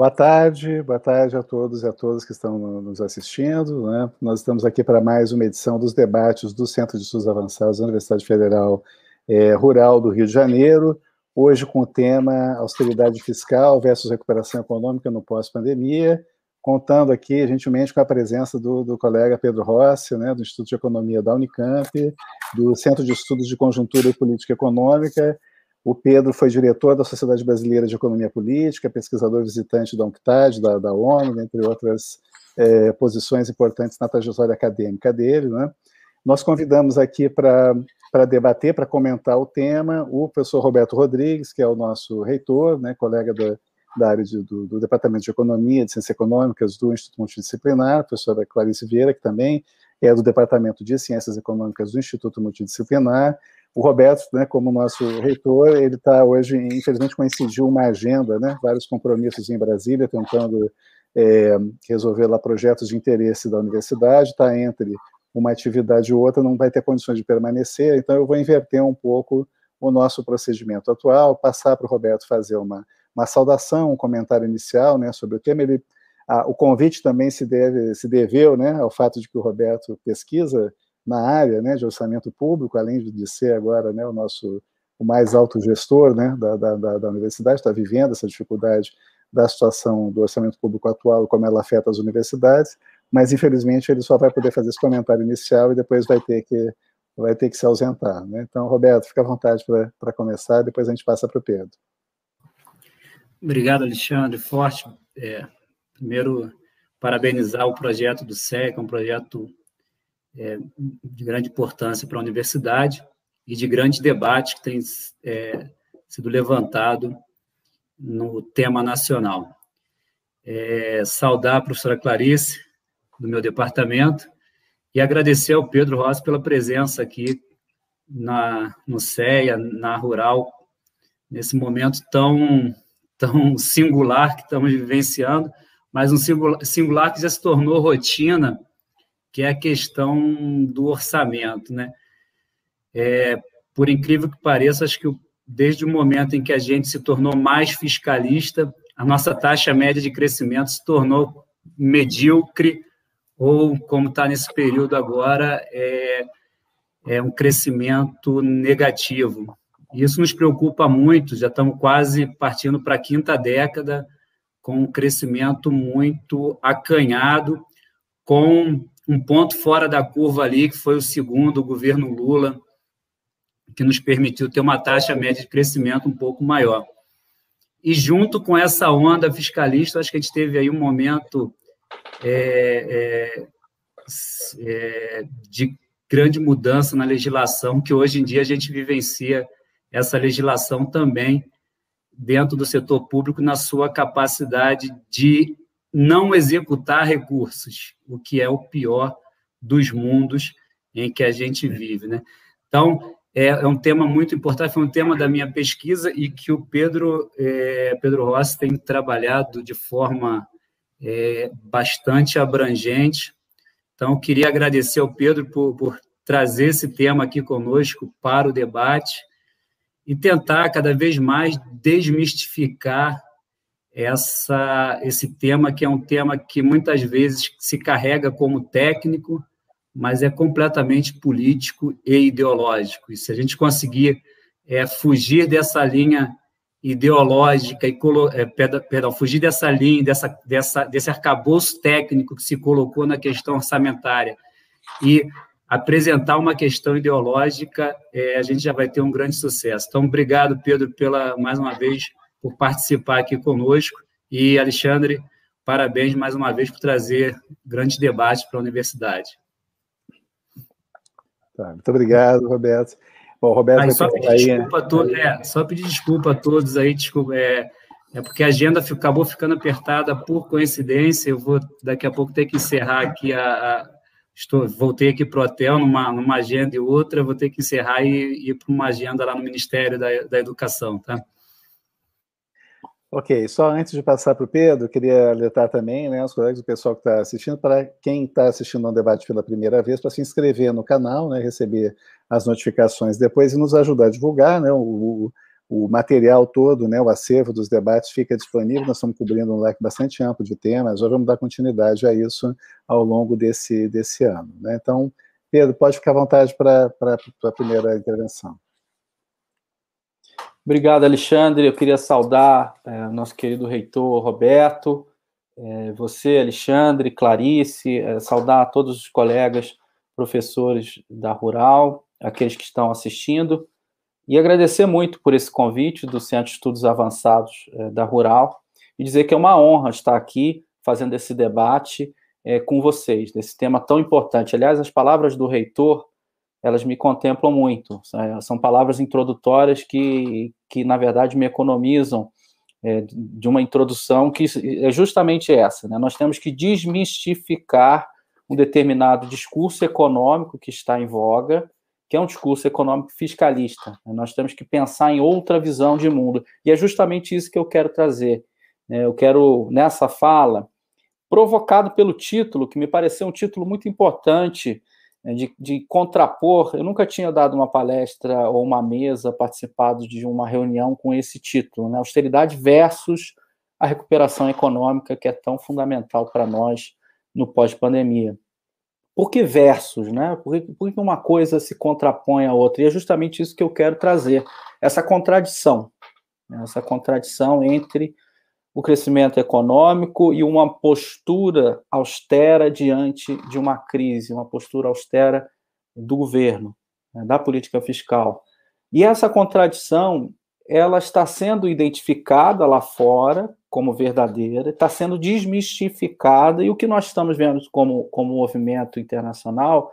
Boa tarde, boa tarde a todos e a todas que estão nos assistindo. Né? Nós estamos aqui para mais uma edição dos debates do Centro de Estudos Avançados da Universidade Federal é, Rural do Rio de Janeiro, hoje com o tema austeridade fiscal versus recuperação econômica no pós-pandemia, contando aqui gentilmente com a presença do, do colega Pedro Rossi, né, do Instituto de Economia da Unicamp, do Centro de Estudos de Conjuntura e Política Econômica, o Pedro foi diretor da Sociedade Brasileira de Economia Política, pesquisador visitante da UNCTAD, da, da ONU, entre outras é, posições importantes na trajetória acadêmica dele. Né? Nós convidamos aqui para debater, para comentar o tema, o professor Roberto Rodrigues, que é o nosso reitor, né, colega da, da área de, do, do, Departamento de Economia, de Ciências Econômicas do Instituto Multidisciplinar, a professora Clarice Vieira, que também é do Departamento de Ciências Econômicas do Instituto Multidisciplinar, o Roberto, né, como nosso reitor, ele está hoje, infelizmente, coincidiu uma agenda, né, vários compromissos em Brasília, tentando é, resolver lá projetos de interesse da universidade, está entre uma atividade e outra, não vai ter condições de permanecer, então eu vou inverter um pouco o nosso procedimento atual, passar para o Roberto fazer uma, uma saudação, um comentário inicial né, sobre o tema. Ele, a, o convite também se, deve, se deveu né, ao fato de que o Roberto pesquisa na área né, de orçamento público, além de ser agora né, o nosso o mais alto gestor né, da, da, da universidade, está vivendo essa dificuldade da situação do orçamento público atual, como ela afeta as universidades, mas infelizmente ele só vai poder fazer esse comentário inicial e depois vai ter que vai ter que se ausentar. Né? Então, Roberto, fica à vontade para começar, depois a gente passa para o Pedro. Obrigado, Alexandre. Forte. É, primeiro, parabenizar o projeto do SEC, é um projeto é, de grande importância para a universidade e de grande debate que tem é, sido levantado no tema nacional. É, saudar a professora Clarice, do meu departamento, e agradecer ao Pedro Rossi pela presença aqui na, no CEA, na Rural, nesse momento tão, tão singular que estamos vivenciando, mas um singular, singular que já se tornou rotina que é a questão do orçamento, né? É, por incrível que pareça, acho que desde o momento em que a gente se tornou mais fiscalista, a nossa taxa média de crescimento se tornou medíocre, ou como está nesse período agora, é, é um crescimento negativo. Isso nos preocupa muito, já estamos quase partindo para a quinta década, com um crescimento muito acanhado, com um ponto fora da curva ali, que foi o segundo, o governo Lula, que nos permitiu ter uma taxa média de crescimento um pouco maior. E junto com essa onda fiscalista, acho que a gente teve aí um momento é, é, é, de grande mudança na legislação, que hoje em dia a gente vivencia essa legislação também dentro do setor público na sua capacidade de não executar recursos, o que é o pior dos mundos em que a gente vive. Né? Então, é, é, um tema muito importante, foi um tema da minha pesquisa e que o Pedro, é, Pedro Rossi tem trabalhado de forma é, bastante abrangente. Então, queria agradecer ao Pedro por, por trazer esse tema aqui conosco para o debate e tentar cada vez mais desmistificar essa, esse tema, que é um tema que muitas vezes se carrega como técnico, mas é completamente político e ideológico. E se a gente conseguir é, fugir dessa linha ideológica e é, perdão, fugir dessa linha, dessa, dessa, desse arcabouço técnico que se colocou na questão orçamentária e apresentar uma questão ideológica, é, a gente já vai ter um grande sucesso. Então, obrigado, Pedro, pela mais uma vez por participar aqui conosco. E, Alexandre, parabéns mais uma vez por trazer grandes debates para a universidade. Tá, muito obrigado, Roberto. Bom, Roberto aí, só, pedir aí, desculpa né? é, só pedir desculpa a todos aí, desculpa, é, é porque a agenda acabou ficando apertada por coincidência. Eu vou daqui a pouco ter que encerrar aqui a. a estou, voltei aqui para o hotel numa, numa agenda e outra, vou ter que encerrar e ir para uma agenda lá no Ministério da, da Educação, tá? Ok, só antes de passar para o Pedro, queria alertar também né, os colegas, o pessoal que está assistindo, para quem está assistindo ao debate pela primeira vez, para se inscrever no canal, né, receber as notificações depois e nos ajudar a divulgar. Né, o, o material todo, né, o acervo dos debates fica disponível, nós estamos cobrindo um leque bastante amplo de temas, já vamos dar continuidade a isso ao longo desse, desse ano. Né? Então, Pedro, pode ficar à vontade para a primeira intervenção. Obrigado, Alexandre. Eu queria saudar é, nosso querido reitor Roberto, é, você, Alexandre, Clarice, é, saudar todos os colegas professores da Rural, aqueles que estão assistindo, e agradecer muito por esse convite do Centro de Estudos Avançados é, da Rural, e dizer que é uma honra estar aqui fazendo esse debate é, com vocês, desse tema tão importante. Aliás, as palavras do reitor, elas me contemplam muito, são palavras introdutórias que, que na verdade, me economizam é, de uma introdução que é justamente essa. Né? Nós temos que desmistificar um determinado discurso econômico que está em voga, que é um discurso econômico fiscalista. Né? Nós temos que pensar em outra visão de mundo. E é justamente isso que eu quero trazer. Né? Eu quero, nessa fala, provocado pelo título, que me pareceu um título muito importante né, de, de, contrapor. Eu nunca tinha dado uma palestra ou uma mesa, participado de uma reunião com esse título, né? Austeridade versus a recuperação econômica, que é tão fundamental para nós no pós-pandemia. Por que versus, né? Por por que uma coisa se contrapõe à outra? E é justamente isso que eu quero trazer, essa contradição, né? essa contradição entre o crescimento econômico e uma postura austera diante de uma crise, uma postura austera do governo, né, da política fiscal. E essa contradição, ela está sendo identificada lá fora como verdadeira, está sendo desmistificada, e o que nós estamos vendo como, como movimento internacional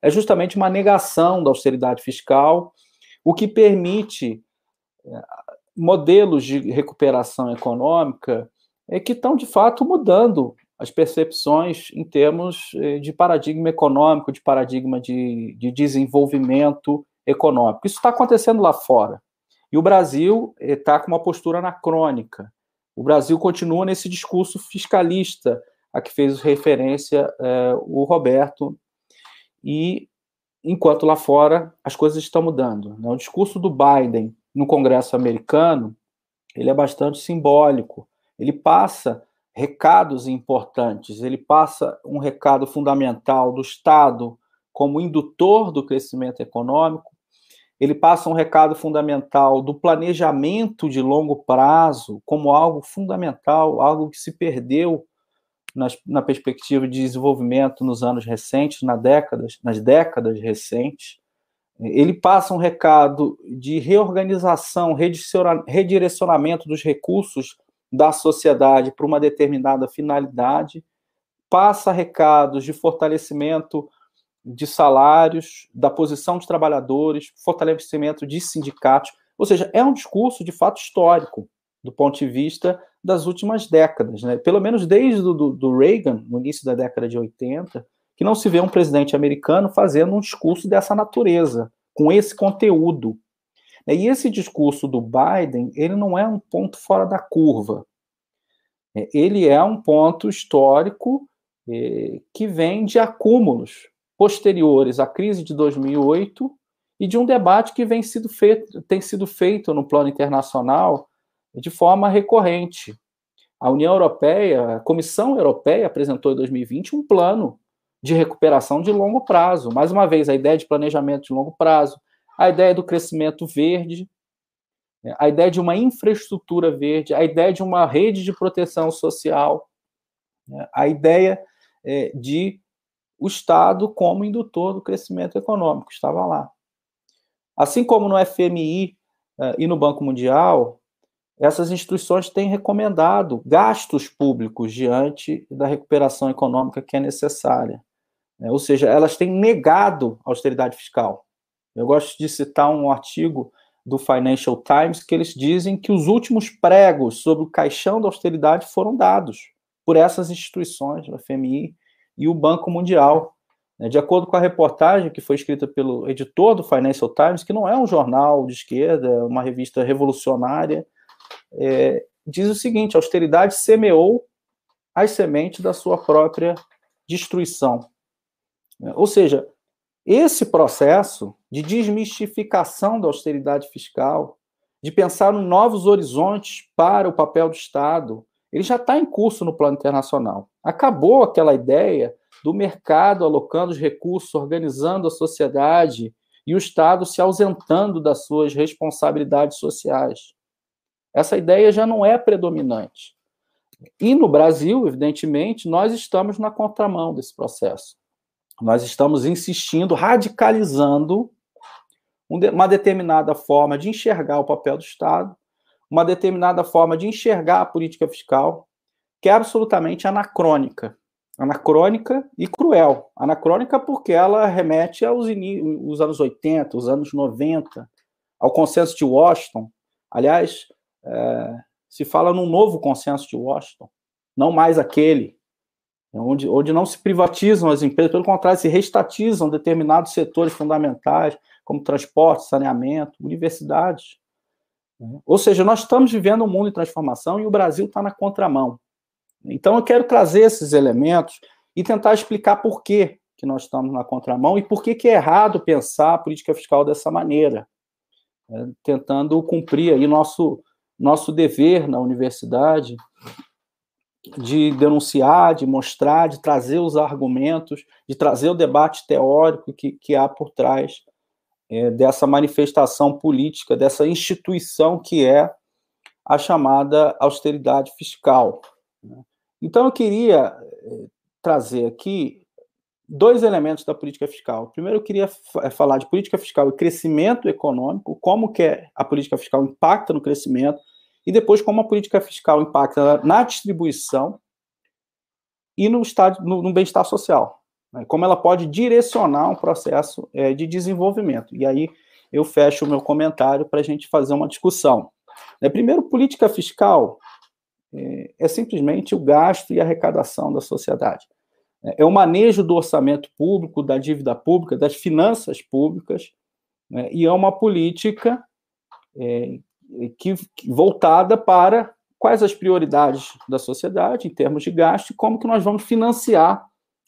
é justamente uma negação da austeridade fiscal, o que permite modelos de recuperação econômica é que estão, de fato, mudando as percepções em termos eh, de paradigma econômico, de paradigma de, de desenvolvimento econômico. Isso está acontecendo lá fora. E o Brasil está com uma postura anacrônica. O Brasil continua nesse discurso fiscalista a que fez referência eh, o Roberto. E enquanto lá fora as coisas estão mudando. Né? O discurso do Biden no Congresso americano, ele é bastante simbólico. Ele passa recados importantes, ele passa um recado fundamental do Estado como indutor do crescimento econômico, ele passa um recado fundamental do planejamento de longo prazo como algo fundamental, algo que se perdeu nas, na perspectiva de desenvolvimento nos anos recentes, na décadas, nas décadas recentes. Ele passa um recado de reorganização, redirecionamento dos recursos da sociedade para uma determinada finalidade, passa recados de fortalecimento de salários, da posição dos trabalhadores, fortalecimento de sindicatos, ou seja, é um discurso de fato histórico do ponto de vista das últimas décadas, né? pelo menos desde do, do Reagan, no início da década de 80, que não se vê um presidente americano fazendo um discurso dessa natureza, com esse conteúdo. E esse discurso do Biden, ele não é um ponto fora da curva. É, ele é um ponto histórico é, que vem de acúmulos posteriores à crise de 2008 e de um debate que vem sido feito, tem sido feito no plano internacional de forma recorrente. A União Europeia, a Comissão Europeia apresentou em 2020 um plano de recuperação de longo prazo. Mais uma vez, a ideia de planejamento de longo prazo, a ideia do crescimento verde, a ideia de uma infraestrutura verde, a ideia de uma rede de proteção social, né, a ideia é, de o Estado como indutor do crescimento econômico, estava lá. Assim como no FMI uh, e no Banco Mundial, essas instituições têm recomendado gastos públicos diante da recuperação econômica que é necessária. Né? Ou seja, elas têm negado a austeridade fiscal. Eu gosto de citar um artigo do Financial Times que eles dizem que os últimos pregos sobre o caixão da austeridade foram dados por essas instituições, o FMI e o Banco Mundial. Né? De acordo com a reportagem que foi escrita pelo editor do Financial Times, que não é um jornal de esquerda, é uma revista revolucionária, é, diz o seguinte: a austeridade semeou as sementes da sua própria destruição. Ou seja, esse processo de desmistificação da austeridade fiscal, de pensar em novos horizontes para o papel do Estado, ele já está em curso no plano internacional. Acabou aquela ideia do mercado alocando os recursos, organizando a sociedade e o Estado se ausentando das suas responsabilidades sociais. Essa ideia já não é predominante. E no Brasil, evidentemente, nós estamos na contramão desse processo. Nós estamos insistindo, radicalizando uma determinada forma de enxergar o papel do Estado, uma determinada forma de enxergar a política fiscal, que é absolutamente anacrônica. Anacrônica e cruel. Anacrônica porque ela remete aos os anos 80, os anos 90, ao consenso de Washington. Aliás, é, se fala num novo consenso de Washington, não mais aquele, onde, onde não se privatizam as empresas, pelo contrário, se restatizam determinados setores fundamentais, como transporte, saneamento, universidades. Ou seja, nós estamos vivendo um mundo em transformação e o Brasil está na contramão. Então, eu quero trazer esses elementos e tentar explicar por que, que nós estamos na contramão e por que, que é errado pensar a política fiscal dessa maneira, né? tentando cumprir aí nosso, nosso dever na universidade de denunciar, de mostrar, de trazer os argumentos, de trazer o debate teórico que, que há por trás é, dessa manifestação política, dessa instituição que é a chamada austeridade fiscal. Né? Então, eu queria é, trazer aqui dois elementos da política fiscal. Primeiro, eu queria é, falar de política fiscal e crescimento econômico, como que a política fiscal impacta no crescimento, e depois como a política fiscal impacta na distribuição e no, estado, no, no bem-estar social né, como ela pode direcionar um processo é, de desenvolvimento. E aí eu fecho o meu comentário para a gente fazer uma discussão. É, primeiro, política fiscal é, é, simplesmente o gasto e arrecadação da sociedade. É, é o manejo do orçamento público, da dívida pública, das finanças públicas, né, e é uma política é, que, voltada para quais as prioridades da sociedade em termos de gasto e como que nós vamos financiar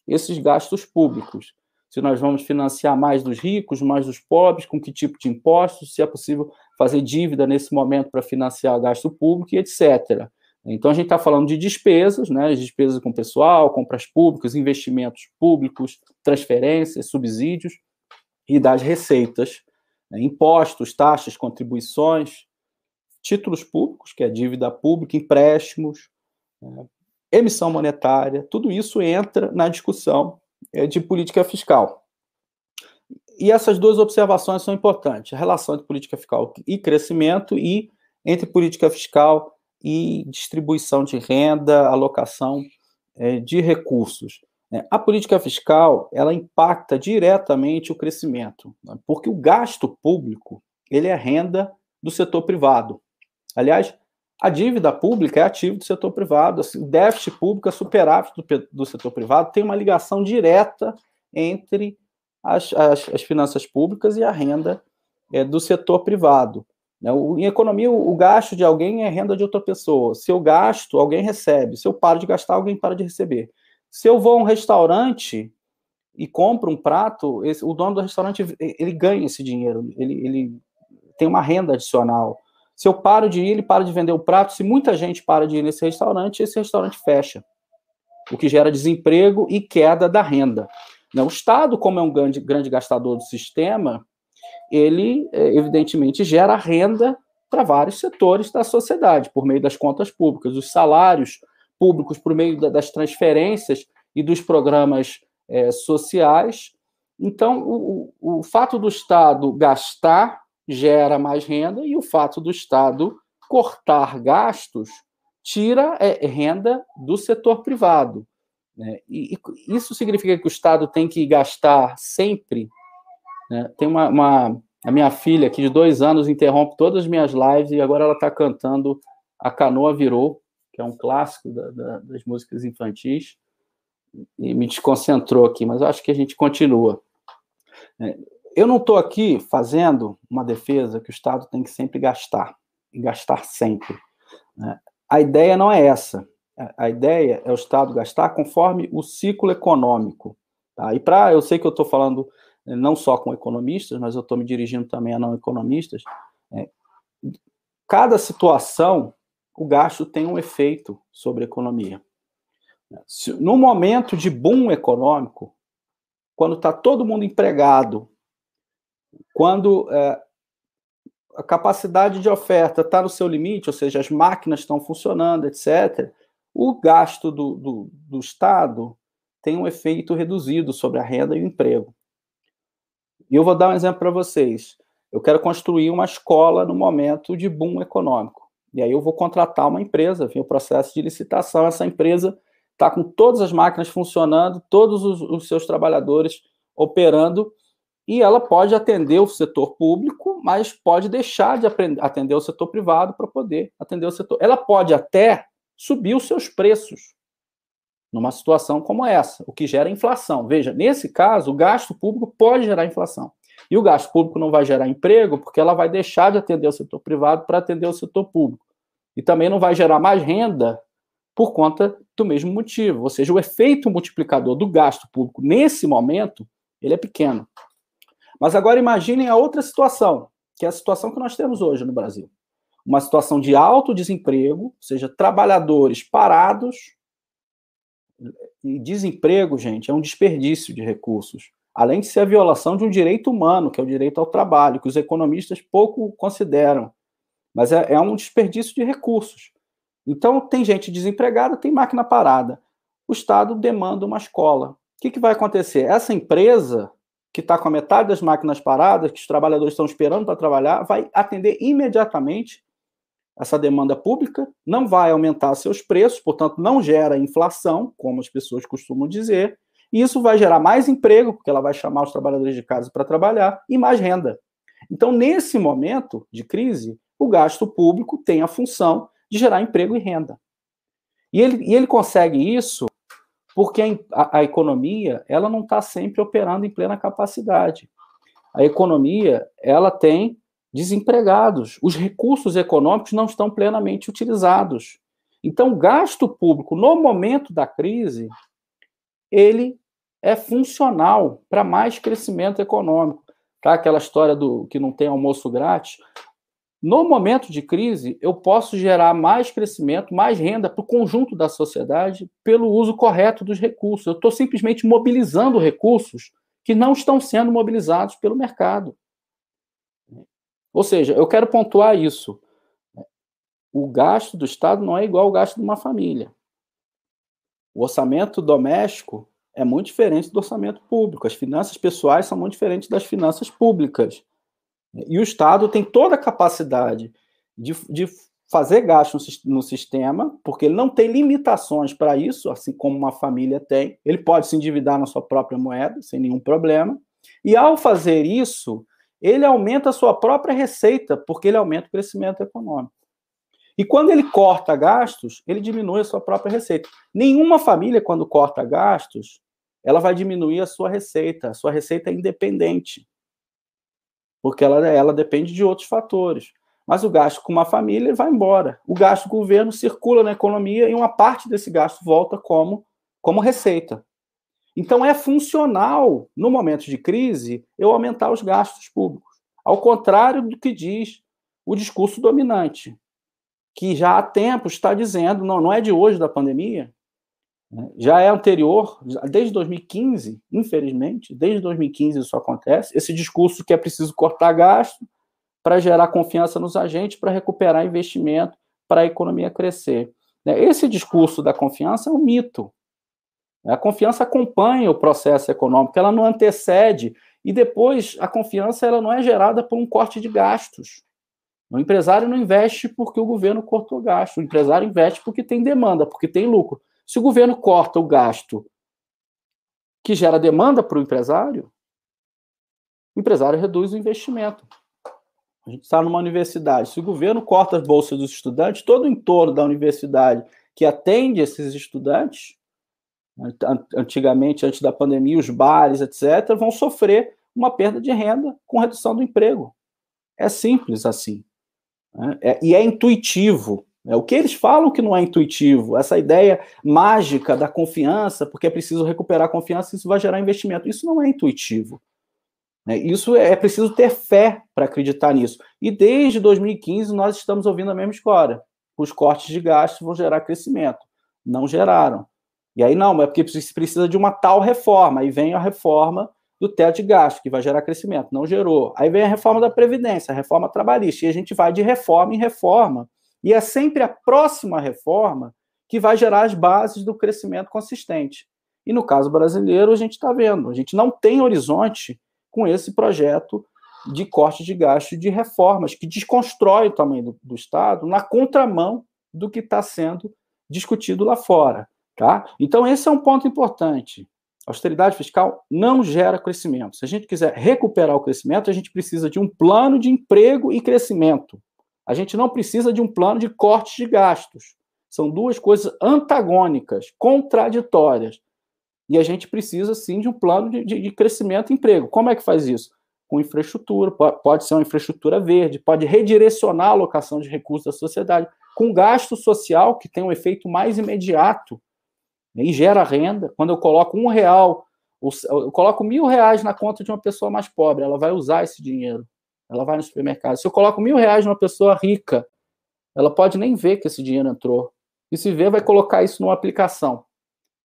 esses gastos públicos. Se nós vamos financiar mais dos ricos, mais dos pobres, com que tipo de impostos, se é possível fazer dívida nesse momento para financiar gasto público e etc. Então, a gente está falando de despesas, né, despesas com pessoal, compras públicas, investimentos públicos, transferências, subsídios, e das receitas, né, impostos, taxas, contribuições, títulos públicos, que é dívida pública, empréstimos, né, emissão monetária, tudo isso entra na discussão é, de política fiscal. E essas duas observações são importantes: a relação entre política fiscal e crescimento, e entre política fiscal e distribuição de renda, alocação é, de recursos. É, a política fiscal ela impacta diretamente o crescimento, né, porque o gasto público ele é renda do setor privado. Aliás, a dívida pública é ativo do setor privado, assim, o déficit público é superávit do, do, setor privado, tem uma ligação direta entre as, as, as finanças públicas e a renda é, do setor privado. Né? O, em economia, o, o, gasto de alguém é renda de outra pessoa. Se eu gasto, alguém recebe. Se eu paro de gastar, alguém para de receber. Se eu vou a um restaurante e compro um prato, esse, o dono do restaurante ele ganha esse dinheiro, ele, ele tem uma renda adicional. Se eu paro de ir, ele para de vender o prato. Se muita gente para de ir nesse restaurante, esse restaurante fecha, o que gera desemprego e queda da renda. Né, o Estado, como é um grande, grande gastador do sistema, ele, é, evidentemente, gera renda para vários setores da sociedade, por meio das contas públicas, os salários públicos, por meio das transferências e dos programas é, sociais. Então, o, o, o fato do Estado gastar gera mais renda e o fato do Estado cortar gastos tira é, renda do setor privado. Né? E, e, isso significa que o Estado tem que gastar sempre. Né? Tem uma, uma, A minha filha, aqui de dois anos, interrompe todas as minhas lives e agora ela está cantando A Canoa Virou, que é um clássico da, da, das músicas infantis, e me desconcentrou aqui, mas acho que a gente continua. Eu não estou aqui fazendo uma defesa que o Estado tem que sempre gastar, e gastar sempre. Né? A ideia não é essa. A ideia é o Estado gastar conforme o ciclo econômico. Tá? E para, eu sei que eu estou falando eh, não só com economistas, mas eu estou me dirigindo também a não economistas. É, cada situação, o gasto tem um efeito sobre a economia. No momento de boom econômico, quando está todo mundo empregado, quando é, a capacidade de oferta está no seu limite, ou seja, as máquinas estão funcionando, etc., o gasto do, do, do Estado tem um efeito reduzido sobre a renda e o emprego. E eu vou dar um exemplo para vocês. Eu quero construir uma escola no momento de boom econômico. E aí eu vou contratar uma empresa, vem o processo de licitação, essa empresa está com todas as máquinas funcionando, todos os, os seus trabalhadores operando, e ela pode atender o setor público, mas pode deixar de atender o setor privado para poder atender o setor. Ela pode até subir os seus preços numa situação como essa, o que gera inflação. Veja, nesse caso, o gasto público pode gerar inflação. E o gasto público não vai gerar emprego porque ela vai deixar de atender o setor privado para atender o setor público. E também não vai gerar mais renda por conta do mesmo motivo. Ou seja, o efeito multiplicador do gasto público nesse momento, ele é pequeno. Mas agora imaginem a outra situação, que é a situação que nós temos hoje no Brasil. Uma situação de alto desemprego, ou seja, trabalhadores parados, e desemprego, gente, é um desperdício de recursos. Além de ser a violação de um direito humano, que é o direito ao trabalho, que os economistas pouco consideram. Mas é, é um desperdício de recursos. Então, tem gente desempregada, tem máquina parada. O Estado demanda uma escola. O que, que vai acontecer? Essa empresa, que está com a metade das máquinas paradas, que os trabalhadores estão esperando para trabalhar, vai atender imediatamente essa demanda pública, não vai aumentar seus preços, portanto, não gera inflação, como as pessoas costumam dizer, e isso vai gerar mais emprego, porque ela vai chamar os trabalhadores de casa para trabalhar, e mais renda. Então, nesse momento de crise, o gasto público tem a função de gerar emprego e renda. E ele, e ele consegue isso porque a, a economia ela não está sempre operando em plena capacidade. A economia ela tem desempregados. Os recursos econômicos não estão plenamente utilizados. Então, o gasto público, no momento da crise, ele é funcional para mais crescimento econômico. Tá? Aquela história do que não tem almoço grátis. No momento de crise, eu posso gerar mais crescimento, mais renda para o conjunto da sociedade pelo uso correto dos recursos. Eu estou simplesmente mobilizando recursos que não estão sendo mobilizados pelo mercado. Ou seja, eu quero pontuar isso. O gasto do Estado não é igual ao gasto de uma família. O orçamento doméstico é muito diferente do orçamento público. As finanças pessoais são muito diferentes das finanças públicas. E o Estado tem toda a capacidade de, de fazer gasto no, sistema, porque ele não tem limitações para isso, assim como uma família tem. Ele pode se endividar na sua própria moeda, sem nenhum problema. E ao fazer isso, ele aumenta a sua própria receita, porque ele aumenta o crescimento econômico. E quando ele corta gastos, ele diminui a sua própria receita. Nenhuma família, quando corta gastos, ela vai diminuir a sua receita. A sua receita é independente. Porque ela, ela depende de outros fatores. Mas o gasto com uma família vai embora. O gasto do governo circula na economia e uma parte desse gasto volta como, como receita. Então, é funcional, no momento de crise, eu aumentar os gastos públicos. Ao contrário do que diz o discurso dominante, que já há tempo está dizendo, não, não é de hoje da pandemia, já é anterior, desde 2015, infelizmente, desde 2015 isso acontece, esse discurso que é preciso cortar gasto para gerar confiança nos agentes, para recuperar investimento, para a economia crescer. Né, esse discurso da confiança é um mito, a confiança acompanha o processo econômico, ela não antecede. E depois, a confiança ela não é gerada por um corte de gastos. O empresário não investe porque o governo cortou gasto. O empresário investe porque tem demanda, porque tem lucro. Se o governo corta o gasto que gera demanda para o empresário, o empresário reduz o investimento. A gente está numa universidade. Se o governo corta as bolsas dos estudantes, todo o entorno da universidade que atende esses estudantes antigamente, antes da pandemia, os bares, etc., vão sofrer uma perda de renda com redução do emprego. É simples assim. Né? É, e é intuitivo. É, o que eles falam que não é intuitivo, essa ideia mágica da confiança, porque é preciso recuperar a confiança, isso vai gerar investimento. Isso não é intuitivo. Né? Isso é, é preciso ter fé para acreditar nisso. E desde 2015 nós estamos ouvindo a mesma história. Os cortes de gastos vão gerar crescimento. Não geraram. E aí não, é porque precisa de uma tal reforma. Aí vem a reforma do teto de gasto, que vai gerar crescimento. Não gerou. Aí vem a reforma da Previdência, a reforma trabalhista. E a gente vai de reforma em reforma. E é sempre a próxima reforma que vai gerar as bases do crescimento consistente. E no caso brasileiro, a gente está vendo, a gente não tem horizonte com esse projeto de corte de gasto de reformas, que desconstrói o tamanho do, do Estado na contramão do que está sendo discutido lá fora. Tá? Então, esse é um ponto importante. austeridade fiscal não gera crescimento. Se a gente quiser recuperar o crescimento, a gente precisa de um plano de emprego e crescimento. A gente não precisa de um plano de cortes de gastos. São duas coisas antagônicas, contraditórias. E a gente precisa, sim, de um plano de, de, de crescimento e emprego. Como é que faz isso? Com infraestrutura, pode ser uma infraestrutura verde, pode redirecionar a alocação de recursos da sociedade, com gasto social, que tem um efeito mais imediato e gera renda. Quando eu coloco um real, eu coloco mil reais na conta de uma pessoa mais pobre, ela vai usar esse dinheiro. Ela vai no supermercado. Se eu coloco mil reais numa pessoa rica, ela pode nem ver que esse dinheiro entrou. E se vê, vai colocar isso numa aplicação,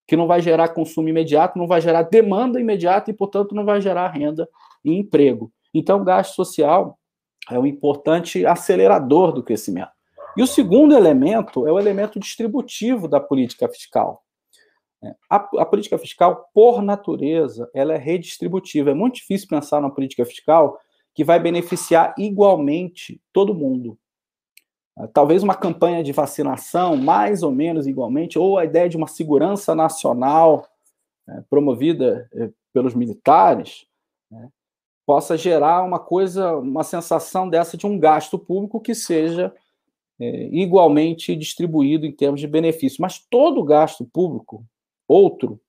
que não vai gerar consumo imediato, não vai gerar demanda imediata e, portanto, não vai gerar renda e emprego. Então, o gasto social é um importante acelerador do crescimento. E o segundo elemento é o elemento distributivo da política fiscal. É, a, a, política fiscal, por natureza, ela é redistributiva. É muito difícil pensar na política fiscal que vai beneficiar igualmente todo mundo. É, talvez uma campanha de vacinação, mais ou menos igualmente, ou a ideia de uma segurança nacional é, promovida é, pelos militares, né, possa gerar uma coisa, uma sensação dessa de um gasto público que seja é, igualmente distribuído em termos de benefício. Mas todo gasto público outro,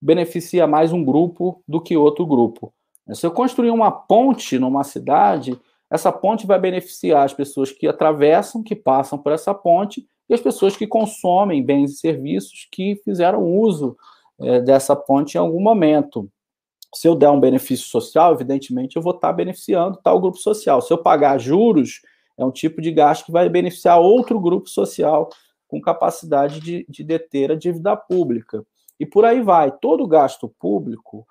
beneficia mais um grupo do que outro grupo. Se eu construir uma ponte numa cidade, essa ponte vai beneficiar as pessoas que atravessam, que passam por essa ponte, e as pessoas que consomem bens e serviços que fizeram uso é, dessa ponte em algum momento. Se eu der um benefício social, evidentemente eu vou estar beneficiando tal grupo social. Se eu pagar juros, é um tipo de gasto que vai beneficiar outro grupo social com capacidade de, de deter a dívida pública. E por aí vai. Todo gasto público,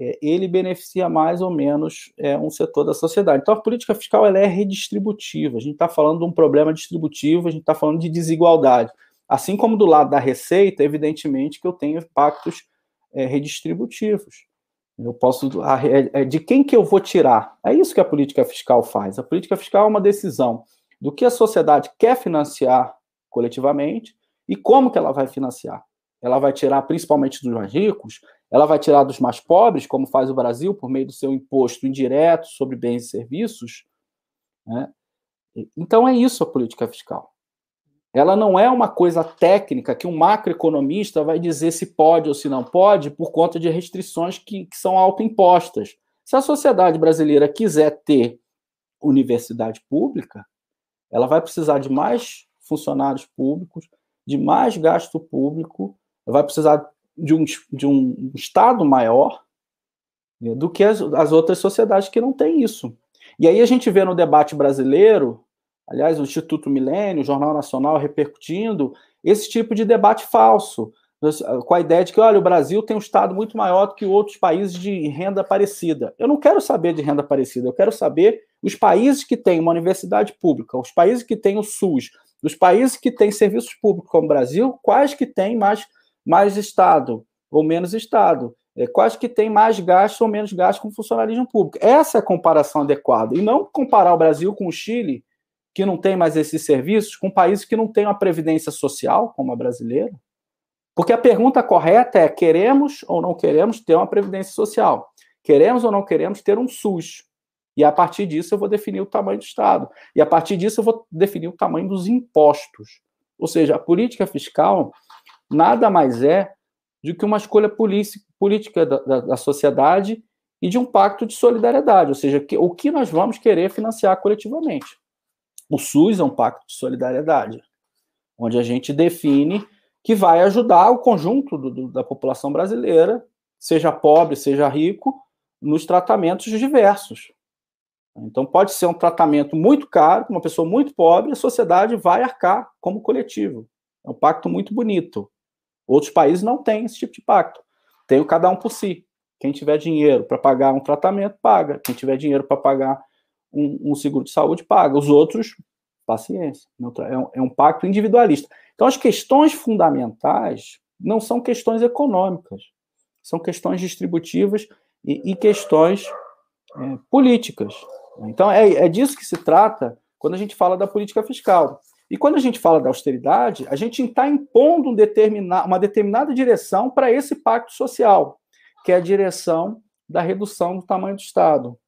é, ele beneficia mais ou menos é, um setor da sociedade. Então, a política fiscal ela é redistributiva. A gente está falando de um problema distributivo, a gente está falando de desigualdade. Assim como do lado da receita, evidentemente que eu tenho impactos é, redistributivos. Eu posso. É, é, de quem que eu vou tirar? É isso que a política fiscal faz. A política fiscal é uma decisão do que a sociedade quer financiar coletivamente. E como que ela vai financiar? Ela vai tirar principalmente dos mais ricos, ela vai tirar dos mais pobres, como faz o Brasil, por meio do seu imposto indireto sobre bens e serviços. Né? Então é isso a política fiscal. Ela não é uma coisa técnica que um macroeconomista vai dizer se pode ou se não pode por conta de restrições que, que são autoimpostas. Se a sociedade brasileira quiser ter universidade pública, ela vai precisar de mais funcionários públicos, de mais gasto público, vai precisar de um, de um Estado maior né, do que as, as outras sociedades que não têm isso. E aí a gente vê no debate brasileiro, aliás, o Instituto Milênio, o Jornal Nacional repercutindo esse tipo de debate falso, com a ideia de que, olha, o Brasil tem um Estado muito maior do que outros países de renda parecida. Eu não quero saber de renda parecida, eu quero saber os países que têm uma universidade pública, os países que têm o SUS, dos países que têm serviços públicos como o Brasil, quais que têm mais, mais Estado ou menos Estado? É, quais que têm mais gasto ou menos gasto com funcionalismo público? Essa é a comparação adequada. E não comparar o Brasil com o Chile, que não tem mais esses serviços, com países que não têm uma previdência social, como a brasileira. Porque a pergunta correta é: queremos ou não queremos ter uma previdência social? Queremos ou não queremos ter um SUS? E a partir disso eu vou definir o tamanho do Estado. E a partir disso eu vou definir o tamanho dos impostos. Ou seja, a política fiscal nada mais é do que uma escolha política da, da, da sociedade e de um pacto de solidariedade, ou seja, que, o que nós vamos querer financiar coletivamente. O SUS é um pacto de solidariedade, onde a gente define que vai ajudar o conjunto do, do, da população brasileira, seja pobre, seja rico, nos tratamentos diversos. Então, pode ser um tratamento muito caro, uma pessoa muito pobre, a sociedade vai arcar como coletivo. É um pacto muito bonito. Outros países não têm esse tipo de pacto. Tem o cada um por si. Quem tiver dinheiro para pagar um tratamento, paga. Quem tiver dinheiro para pagar um, um, seguro de saúde, paga. Os outros, paciência. É um, é um pacto individualista. Então, as questões fundamentais não são questões econômicas, são questões distributivas e, e questões é, políticas. Então, é, é disso que se trata quando a gente fala da política fiscal. E quando a gente fala da austeridade, a gente está impondo um determina, uma determinada direção para esse pacto social, que é a direção da redução do tamanho do Estado,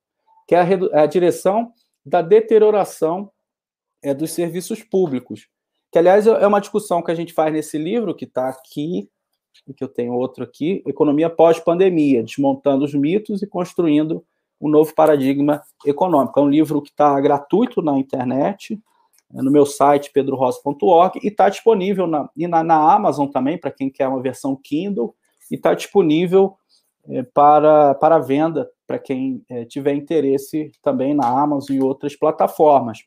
que é a, é a direção da deterioração é, dos serviços públicos. Que, aliás, é uma discussão que a gente faz nesse livro, que está aqui, que eu tenho outro aqui, Economia Pós-Pandemia, desmontando os mitos e construindo um novo paradigma econômico. É um livro que está gratuito na internet, no meu site pedrorosa.org e está disponível na, e na, na Amazon também, para quem quer uma versão Kindle, e está disponível é, para, para venda, para quem é, tiver interesse também na Amazon e outras plataformas.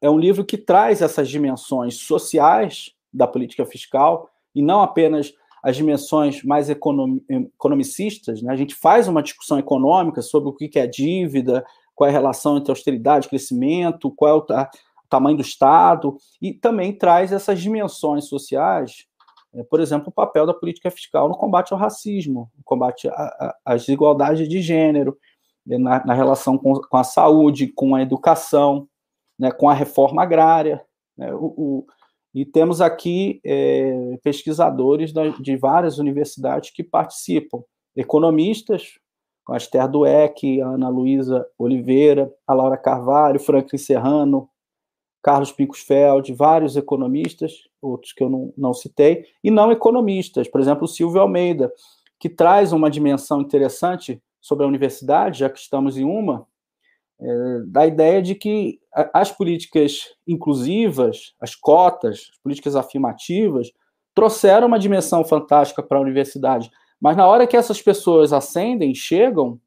É um livro que traz essas dimensões sociais da política fiscal e não apenas as dimensões mais economicistas, né? a gente faz uma discussão econômica sobre o que é dívida, qual é a relação entre austeridade e crescimento, qual é o tamanho do Estado, e também traz essas dimensões sociais, é, por exemplo, o papel da política fiscal no combate ao racismo, no combate às desigualdades de gênero, né? na, na relação com, com, a saúde, com a educação, né? com a reforma agrária. Né? O, o, e temos aqui é, pesquisadores de várias universidades que participam, economistas, com a Esther Dueck, a Ana Luísa Oliveira, a Laura Carvalho, Franklin Serrano, Carlos Pincosfeld, vários economistas, outros que eu não, não citei, e não economistas, por exemplo, Silvio Almeida, que traz uma dimensão interessante sobre a universidade, já que estamos em uma, é, da ideia de que as políticas inclusivas, as cotas, as políticas afirmativas, trouxeram uma dimensão fantástica para a universidade. Mas na hora que essas pessoas ascendem, chegam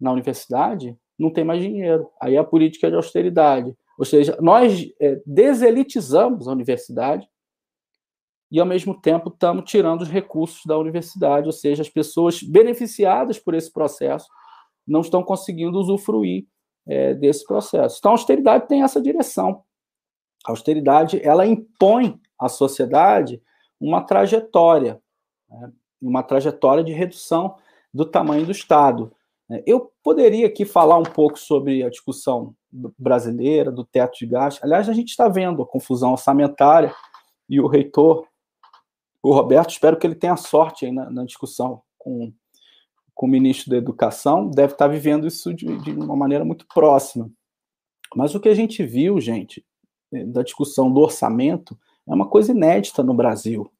na universidade, não tem mais dinheiro. Aí é a política de austeridade. Ou seja, nós é, deselitizamos a universidade e, ao mesmo tempo, estamos tirando os recursos da universidade. Ou seja, as pessoas beneficiadas por esse processo não estão conseguindo usufruir é, desse processo. Então, a austeridade tem essa direção. A austeridade ela impõe à sociedade uma trajetória, né, uma trajetória de redução do tamanho do Estado. Eu poderia aqui falar um pouco sobre a discussão brasileira do teto de gastos. Aliás, a gente está vendo a confusão orçamentária e o reitor, o Roberto, espero que ele tenha sorte aí na, na discussão com com o ministro da Educação, deve estar vivendo isso de, de uma maneira muito próxima. Mas o que a gente viu, gente, é, da discussão do orçamento, é uma coisa inédita no Brasil.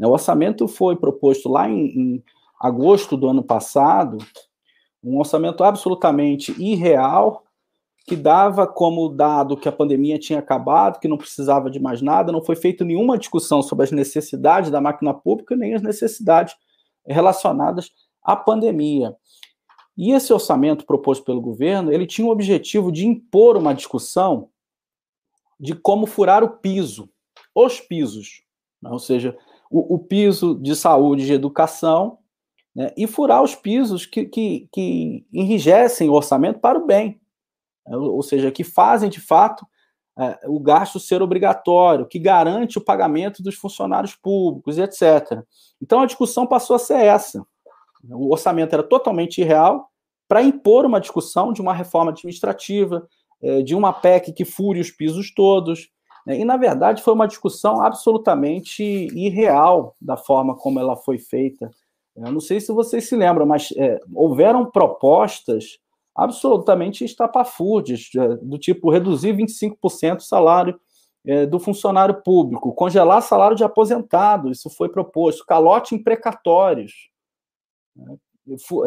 O orçamento foi proposto lá em, em agosto do ano passado, um orçamento absolutamente irreal, que dava como dado que a pandemia tinha acabado, que não precisava de mais nada, não foi feita nenhuma discussão sobre as necessidades da máquina pública, nem as necessidades relacionadas a pandemia. E esse orçamento proposto pelo governo, ele tinha o objetivo de impor uma discussão de como furar o piso, os pisos, né? ou seja, o, o, piso de saúde e de educação, né? e furar os pisos que, que, que enrijecem o orçamento para o bem, né? ou seja, que fazem de fato é, o gasto ser obrigatório, que garante o pagamento dos funcionários públicos, etc. Então a discussão passou a ser essa. O orçamento era totalmente irreal para impor uma discussão de uma reforma administrativa, é, de uma PEC que fure os pisos todos. Né? E, na verdade, foi uma discussão absolutamente irreal da forma como ela foi feita. Eu não sei se vocês se lembram, mas é, houveram propostas absolutamente estapafúrdias, é, do tipo reduzir 25% o salário é, do funcionário público, congelar salário de aposentado, isso foi proposto, calote em precatórios.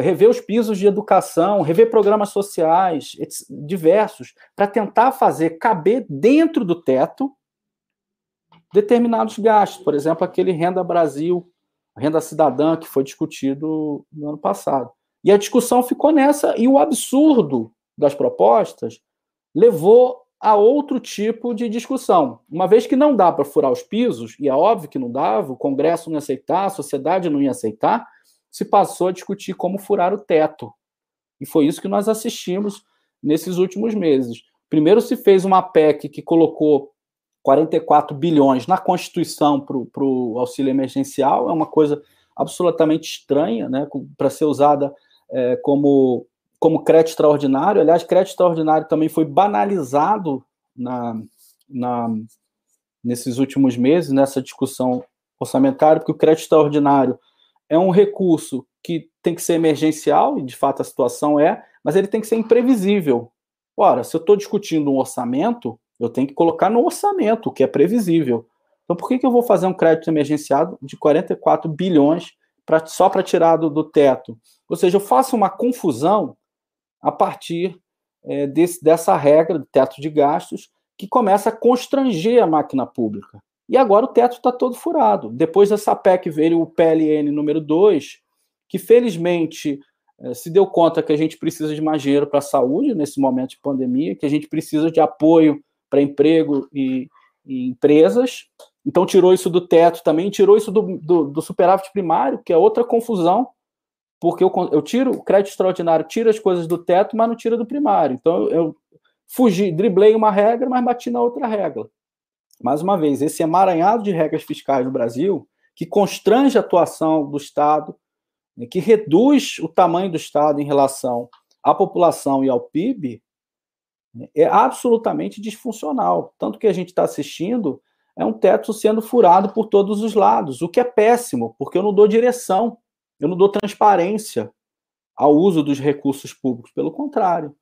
Rever os pisos de educação, rever programas sociais, diversos, para tentar fazer caber dentro do teto determinados gastos. Por exemplo, aquele Renda Brasil, Renda Cidadã, que foi discutido no ano passado. E a discussão ficou nessa, e o absurdo das propostas levou a outro tipo de discussão. Uma vez que não dá para furar os pisos, e é óbvio que não dava, o Congresso não ia aceitar, a sociedade não ia aceitar, se passou a discutir como furar o teto. E foi isso que nós assistimos nesses últimos meses. Primeiro se fez uma PEC que colocou 44 bilhões na Constituição para o auxílio emergencial, é uma coisa absolutamente estranha, né, para ser usada é, como como crédito extraordinário. Aliás, crédito extraordinário também foi banalizado na, na, nesses últimos meses, nessa discussão orçamentária, porque o crédito extraordinário é um recurso que tem que ser emergencial, e de fato a situação é, mas ele tem que ser imprevisível. Ora, se eu estou discutindo um orçamento, eu tenho que colocar no orçamento, o que é previsível. Então, por que, que eu vou fazer um crédito emergenciado de 44 bilhões pra, só para tirar do, do teto? Ou seja, eu faço uma confusão a partir é, desse, dessa regra do teto de gastos que começa a constranger a máquina pública. E agora o teto está todo furado. Depois dessa PEC veio o PLN número 2, que felizmente é, se deu conta que a gente precisa de mais dinheiro para a saúde nesse momento de pandemia, que a gente precisa de apoio para emprego e, e, empresas. Então tirou isso do teto também, tirou isso do, do, do superávit primário, que é outra confusão porque eu, eu tiro o crédito extraordinário, tira as coisas do teto, mas não tira do primário. Então eu, eu fugi, driblei uma regra, mas bati na outra regra. Mais uma vez, esse emaranhado de regras fiscais no Brasil, que constrange a atuação do Estado, né, que reduz o tamanho do Estado em relação à população e ao PIB, é absolutamente disfuncional. Tanto que a gente está assistindo é um teto sendo furado por todos os lados, o que é péssimo, porque eu não dou direção eu não dou transparência ao uso dos recursos públicos, pelo contrário.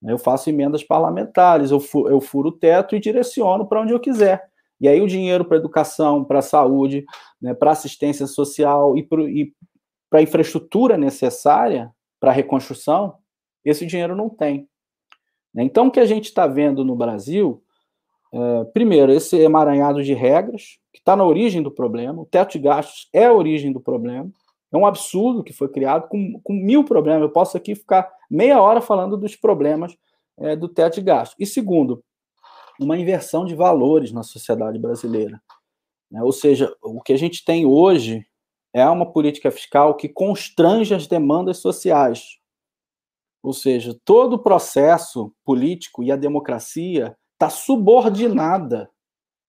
Eu faço emendas parlamentares, eu, furo, eu furo o teto e direciono para onde eu quiser. E aí o dinheiro para educação, para saúde, né, para assistência social e para a infraestrutura necessária para a reconstrução, esse dinheiro não tem. Então, o que a gente está vendo no Brasil, é, primeiro, esse emaranhado de regras, que está na origem do problema, o teto de gastos é a origem do problema, é um absurdo que foi criado com, com mil problemas. Eu posso aqui ficar meia hora falando dos problemas é, do teto de gasto. E segundo, uma inversão de valores na sociedade brasileira. Né? Ou seja, o que a gente tem hoje é uma política fiscal que constrange as demandas sociais. Ou seja, todo o processo político e a democracia está subordinada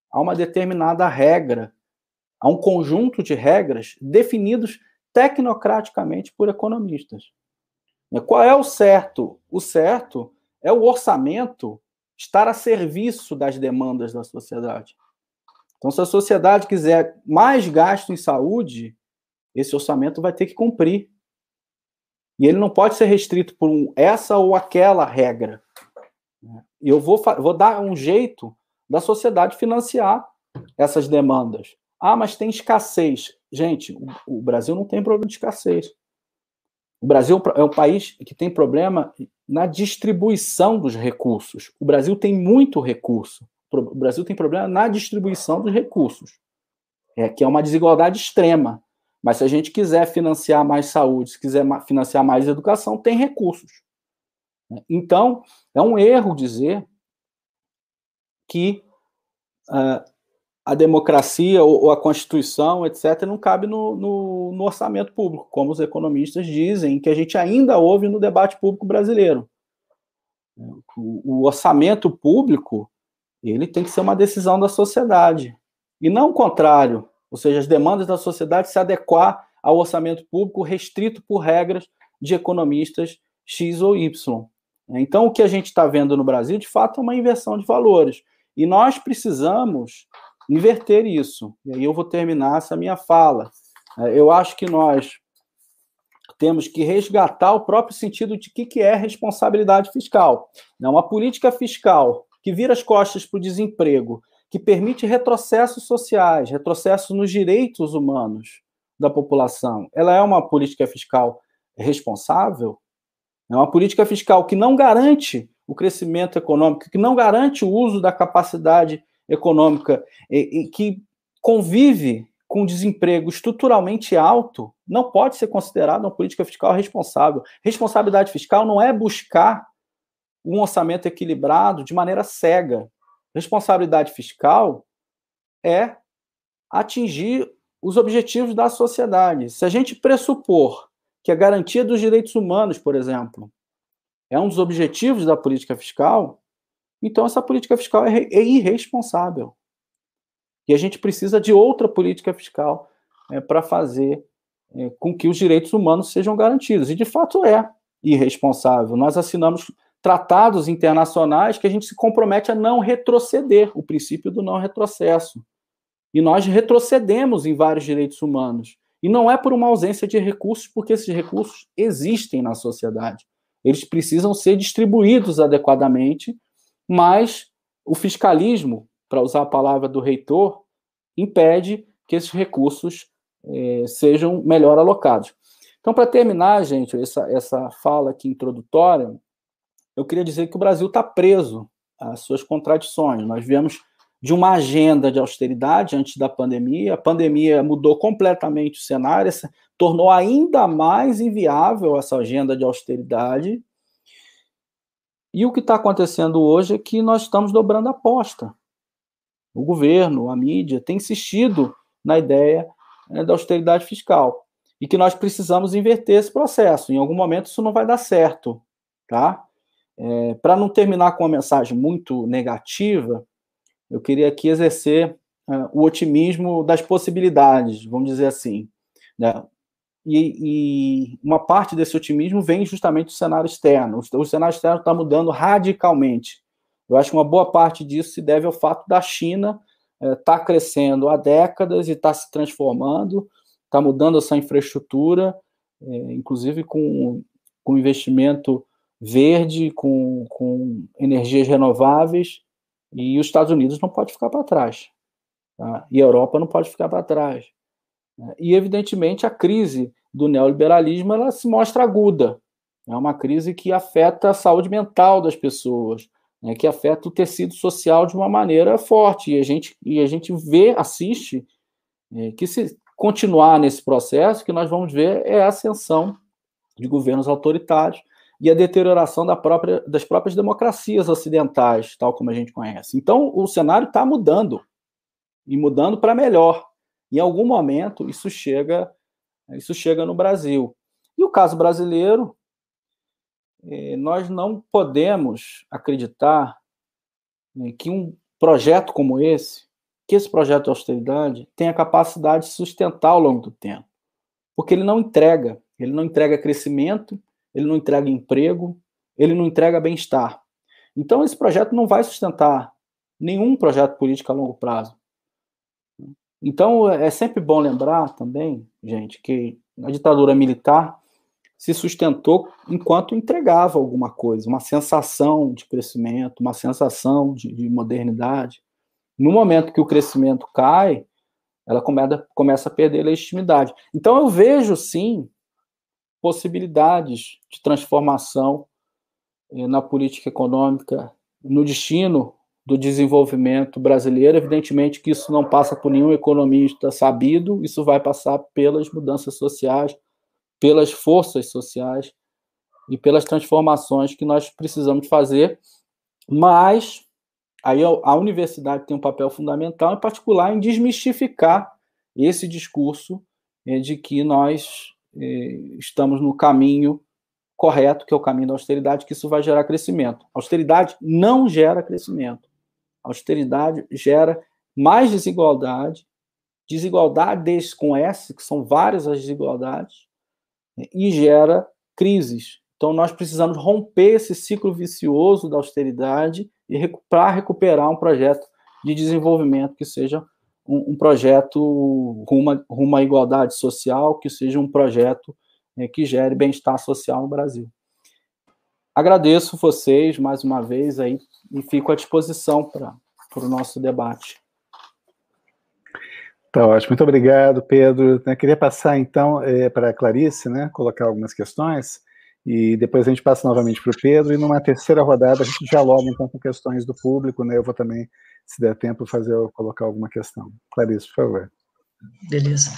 a uma determinada regra, a um conjunto de regras definidos tecnocraticamente por economistas. Qual é o certo? O certo é o orçamento estar a serviço das demandas da sociedade. Então, se a sociedade quiser mais gasto em saúde, esse orçamento vai ter que cumprir. E ele não pode ser restrito por essa ou aquela regra. Eu vou, vou dar um jeito da sociedade financiar essas demandas. Ah, mas tem escassez. Gente, o Brasil não tem problema de escassez. O Brasil é um país que tem problema na distribuição dos recursos. O Brasil tem muito recurso. O Brasil tem problema na distribuição dos recursos, é, que é uma desigualdade extrema. Mas se a gente quiser financiar mais saúde, se quiser financiar mais educação, tem recursos. Então, é um erro dizer que uh, a democracia ou, a Constituição, etc., não cabe no, no, no, orçamento público, como os economistas dizem, que a gente ainda ouve no debate público brasileiro. O, o orçamento público ele tem que ser uma decisão da sociedade, e não o contrário, ou seja, as demandas da sociedade se adequar ao orçamento público restrito por regras de economistas X ou Y. Então, o que a gente está vendo no Brasil, de fato, é uma inversão de valores. E nós precisamos inverter isso. E aí eu vou terminar essa minha fala. É, eu acho que nós temos que resgatar o próprio sentido de que, que é responsabilidade fiscal. É uma política fiscal que vira as costas para o desemprego, que permite retrocessos sociais, retrocessos nos direitos humanos da população. Ela é uma política fiscal responsável? É uma política fiscal que não garante o crescimento econômico, que não garante o uso da capacidade econômica e, e que convive com desemprego estruturalmente alto não pode ser considerado uma política fiscal responsável. Responsabilidade fiscal não é buscar um orçamento equilibrado de maneira cega. Responsabilidade fiscal é atingir os objetivos da sociedade. Se a gente pressupor que a garantia dos direitos humanos, por exemplo, é um dos objetivos da política fiscal, então essa política fiscal é, é irresponsável. E a gente precisa de outra política fiscal é, para fazer é, com que os direitos humanos sejam garantidos. E de fato é irresponsável. Nós assinamos tratados internacionais que a gente se compromete a não retroceder, o princípio do não retrocesso. E nós retrocedemos em vários direitos humanos. E não é por uma ausência de recursos, porque esses recursos existem na sociedade. Eles precisam ser distribuídos adequadamente, mas o fiscalismo, para usar a palavra do reitor, impede que esses recursos eh, sejam melhor alocados. Então, para terminar, gente, essa, essa fala aqui introdutória, eu queria dizer que o Brasil está preso às suas contradições. Nós viemos de uma agenda de austeridade antes da pandemia, a pandemia mudou completamente o cenário, tornou ainda mais inviável essa agenda de austeridade. E o que está acontecendo hoje é que nós estamos dobrando a aposta o governo, a mídia, tem insistido na ideia né, da austeridade fiscal e que nós precisamos inverter esse processo. Em algum momento isso não vai dar certo, tá? É, Para não terminar com uma mensagem muito negativa, eu queria aqui exercer uh, o otimismo das possibilidades, vamos dizer assim. Né? E, e, uma parte desse otimismo vem justamente do cenário externo. O, cenário externo está mudando radicalmente. Eu acho que uma boa parte disso se deve ao fato da China estar é, tá crescendo há décadas e está se transformando, está mudando essa infraestrutura, é, inclusive com, com investimento verde, com, com energias renováveis, e os Estados Unidos não pode ficar para trás. Tá? E a Europa não pode ficar para trás. Né? E, evidentemente, a crise do neoliberalismo ela se mostra aguda. É uma crise que afeta a saúde mental das pessoas, né, que afeta o tecido social de uma maneira forte. E a gente, e a gente vê, assiste, é, que se continuar nesse processo, que nós vamos ver é a ascensão de governos autoritários e a deterioração da própria, das próprias democracias ocidentais, tal como a gente conhece. Então, o cenário está mudando, e mudando para melhor. Em algum momento, isso chega, isso chega no Brasil. E o caso brasileiro, é, nós não podemos acreditar né, que um projeto como esse, que esse projeto de austeridade, tenha capacidade de sustentar ao longo do tempo. Porque ele não entrega, ele não entrega crescimento, ele não entrega emprego, ele não entrega bem-estar. Então, esse projeto não vai sustentar nenhum projeto político a longo prazo. Então, é sempre bom lembrar também, gente, que a ditadura militar se sustentou enquanto entregava alguma coisa, uma sensação de crescimento, uma sensação de, de modernidade. No momento que o crescimento cai, ela começa, começa a perder legitimidade. Então eu vejo sim possibilidades de transformação eh, na política econômica, no destino do desenvolvimento brasileiro. Evidentemente que isso não passa por nenhum economista sabido, isso vai passar pelas mudanças sociais, pelas forças sociais e pelas transformações que nós precisamos fazer, mas aí a universidade tem um papel fundamental, em particular, em desmistificar esse discurso eh, de que nós estamos no caminho correto, que é o caminho da austeridade, que isso vai gerar crescimento. austeridade não gera crescimento. austeridade gera mais desigualdade, desigualdades com S, que são várias as desigualdades, e gera crises. Então, nós precisamos romper esse ciclo vicioso da austeridade e para recuperar um projeto de desenvolvimento que seja um, um projeto rumo, rumo à igualdade social, que seja um projeto né, que gere bem-estar social no Brasil. Agradeço vocês mais uma vez aí e fico à disposição para o nosso debate. Tá ótimo, muito obrigado, Pedro. Eu queria passar então é, para a Clarice, né, colocar algumas questões, e depois a gente passa novamente para o Pedro, e numa terceira rodada a gente dialoga então com questões do público, né? Eu vou também, se der tempo, fazer colocar alguma questão. Clarice, por favor. Beleza.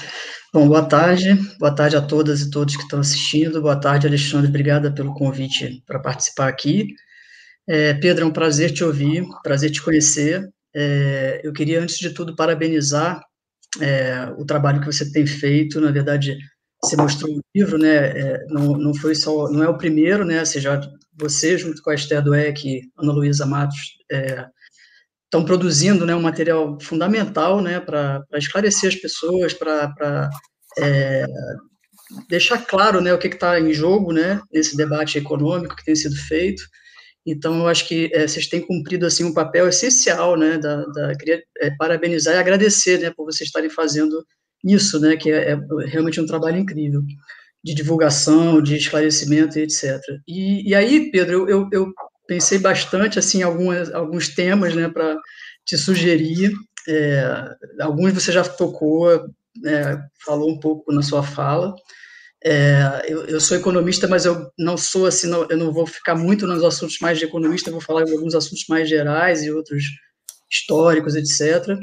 Bom, boa tarde. Boa tarde a todas e todos que estão assistindo. Boa tarde, Alexandre. Obrigada pelo convite para participar aqui. É, Pedro, é um prazer te ouvir, prazer te conhecer. É, eu queria, antes de tudo, parabenizar é, o trabalho que você tem feito. Na verdade, você mostrou o livro, né? É, não, não foi só, não é o primeiro, né? Você já, você junto com a Esther e Ana Luísa Matos estão produzindo, né, um material fundamental, né, para esclarecer as pessoas, para é, deixar claro, né, o que está em jogo, né, nesse debate econômico que tem sido feito. Então, eu acho que é, vocês têm cumprido assim um papel essencial, né? Da, da queria é, parabenizar e agradecer, né, por vocês estarem fazendo isso, né? Que é, é, realmente um trabalho incrível de divulgação, de esclarecimento, etc. E, e aí, Pedro, eu, eu, eu, pensei bastante assim algumas, alguns temas, né, para te sugerir. É, alguns você já tocou, é, falou um pouco na sua fala. É, eu, eu, sou economista, mas eu não sou assim, não, eu não vou ficar muito nos assuntos mais de economista, vou falar de alguns assuntos mais gerais e outros históricos, etc.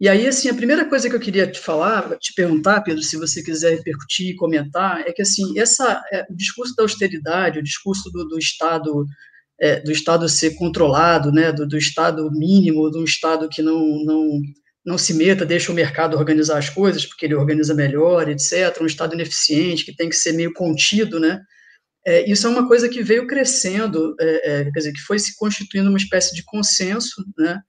E aí, assim, a primeira coisa que eu queria te falar, te perguntar, Pedro, se você quiser repercutir e comentar, é que, assim, essa, é, o discurso da austeridade, o discurso do, do Estado é, do Estado ser controlado, né, do, do Estado mínimo, de um Estado que não, não não se meta, deixa o mercado organizar as coisas, porque ele organiza melhor, etc., um Estado ineficiente, que tem que ser meio contido, né? É, isso é uma coisa que veio crescendo, é, é, quer dizer, que foi se constituindo uma espécie de consenso, né?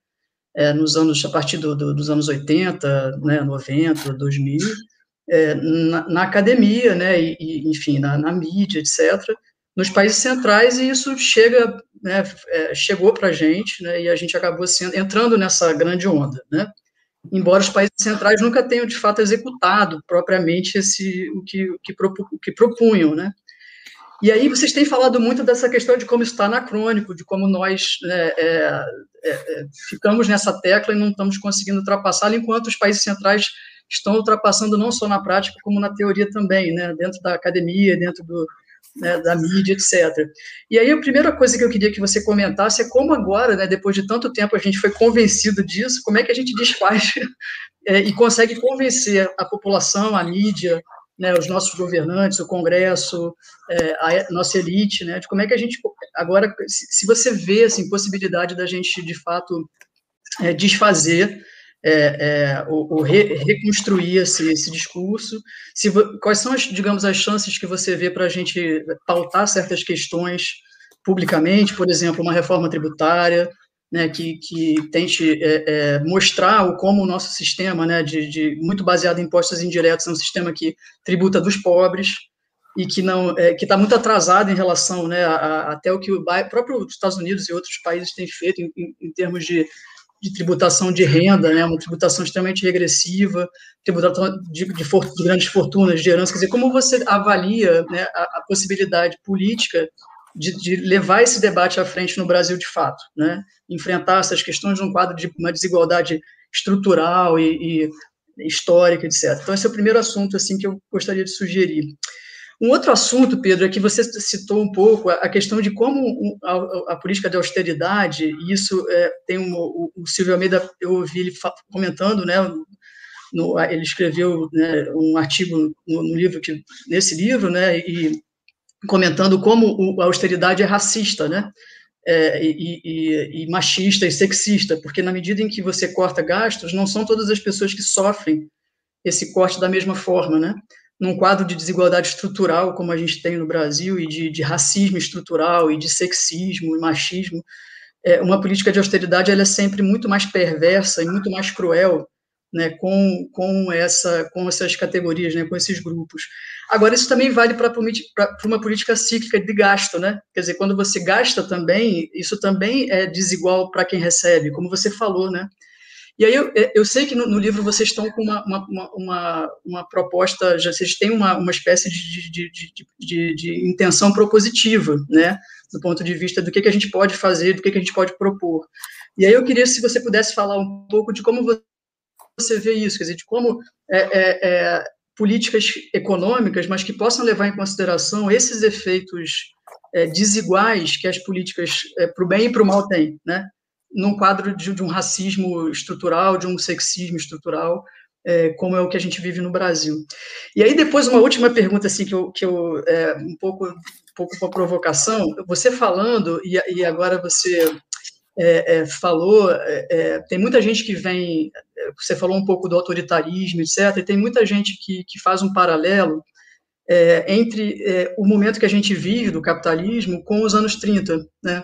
É, nos anos, a partir do, do, dos anos 80, né, 90, 2000, na, na, academia, né, e, e enfim, na, na, mídia, etc., nos países centrais, e isso chega, né, é, chegou para a gente, né, e a gente acabou sendo, entrando nessa grande onda, né? embora os países centrais nunca tenham de fato executado propriamente esse o que, o que, propu, o que propunham, né? E aí vocês têm falado muito dessa questão de como isso está anacrônico, de como nós né, é, é, é, ficamos nessa tecla e não estamos conseguindo ultrapassá-la, enquanto os países centrais estão ultrapassando não só na prática, como na teoria também, né, dentro da academia, dentro do, né, da mídia, etc. E aí a primeira coisa que eu queria que você comentasse é como agora, né, depois de tanto tempo a gente foi convencido disso, como é que a gente desfaz é, e consegue convencer a população, a mídia, né, os nossos governantes, o Congresso, é, a nossa elite, né, de como é que a gente agora, se, se você vê assim possibilidade da gente de fato é, desfazer é, é, o, o re, reconstruir esse, esse discurso? Se, quais são, as, digamos, as chances que você vê para a gente pautar certas questões publicamente, por exemplo, uma reforma tributária, né, que, que tente é, é, mostrar o, como o nosso sistema, né, de, de, muito baseado em impostos indiretos, é um sistema que tributa dos pobres e que não é, que está muito atrasado em relação né, a, a, até o que o próprio Estados Unidos e outros países têm feito em, em, em termos de de tributação de renda, né, uma tributação extremamente regressiva, tributação de, de, for, de grandes fortunas, de herança, quer dizer, como você avalia né, a, a, possibilidade política de, de, levar esse debate à frente no Brasil de fato, né, enfrentar essas questões num quadro de uma desigualdade estrutural e, e histórica, etc. Então, esse é o primeiro assunto assim que eu gostaria de sugerir. Um outro assunto, Pedro, é que você citou um pouco a questão de como a, a política de austeridade, e isso é, tem um, o, o, Silvio Almeida, eu ouvi ele comentando, né, no, ele escreveu né, um artigo no, no, livro, que, nesse livro, né, e comentando como a austeridade é racista, né, é, e, e, e machista e sexista, porque na medida em que você corta gastos, não são todas as pessoas que sofrem esse corte da mesma forma, né? Num quadro de desigualdade estrutural como a gente tem no Brasil e de, de racismo estrutural e de sexismo e machismo, é, uma política de austeridade ela é sempre muito mais perversa e muito mais cruel né, com, com, essa, com essas categorias, né, com esses grupos. Agora, isso também vale para uma política cíclica de gasto, né? Quer dizer, quando você gasta também, isso também é desigual para quem recebe, como você falou, né? E aí eu, eu sei que no, no livro vocês estão com uma, uma, uma, uma, proposta, já vocês têm uma, uma espécie de, de, de, de, de intenção propositiva, né? Do ponto de vista do que, que a gente pode fazer, do que, que a gente pode propor. E aí eu queria, se você pudesse falar um pouco de como você vê isso, quer dizer, de como é, é, é, políticas econômicas, mas que possam levar em consideração esses efeitos é, desiguais que as políticas é, para o bem e para o mal têm, né? Num quadro de, de, um racismo estrutural, de um sexismo estrutural, é, como é o que a gente vive no Brasil. E aí depois uma última pergunta assim que eu, que eu é, um pouco um pouco uma provocação, você falando e, e agora você é, é, falou, é, é, tem muita gente que vem, você falou um pouco do autoritarismo, etc., e tem muita gente que, que faz um paralelo entre o momento que a gente vive do capitalismo com os anos 30, né?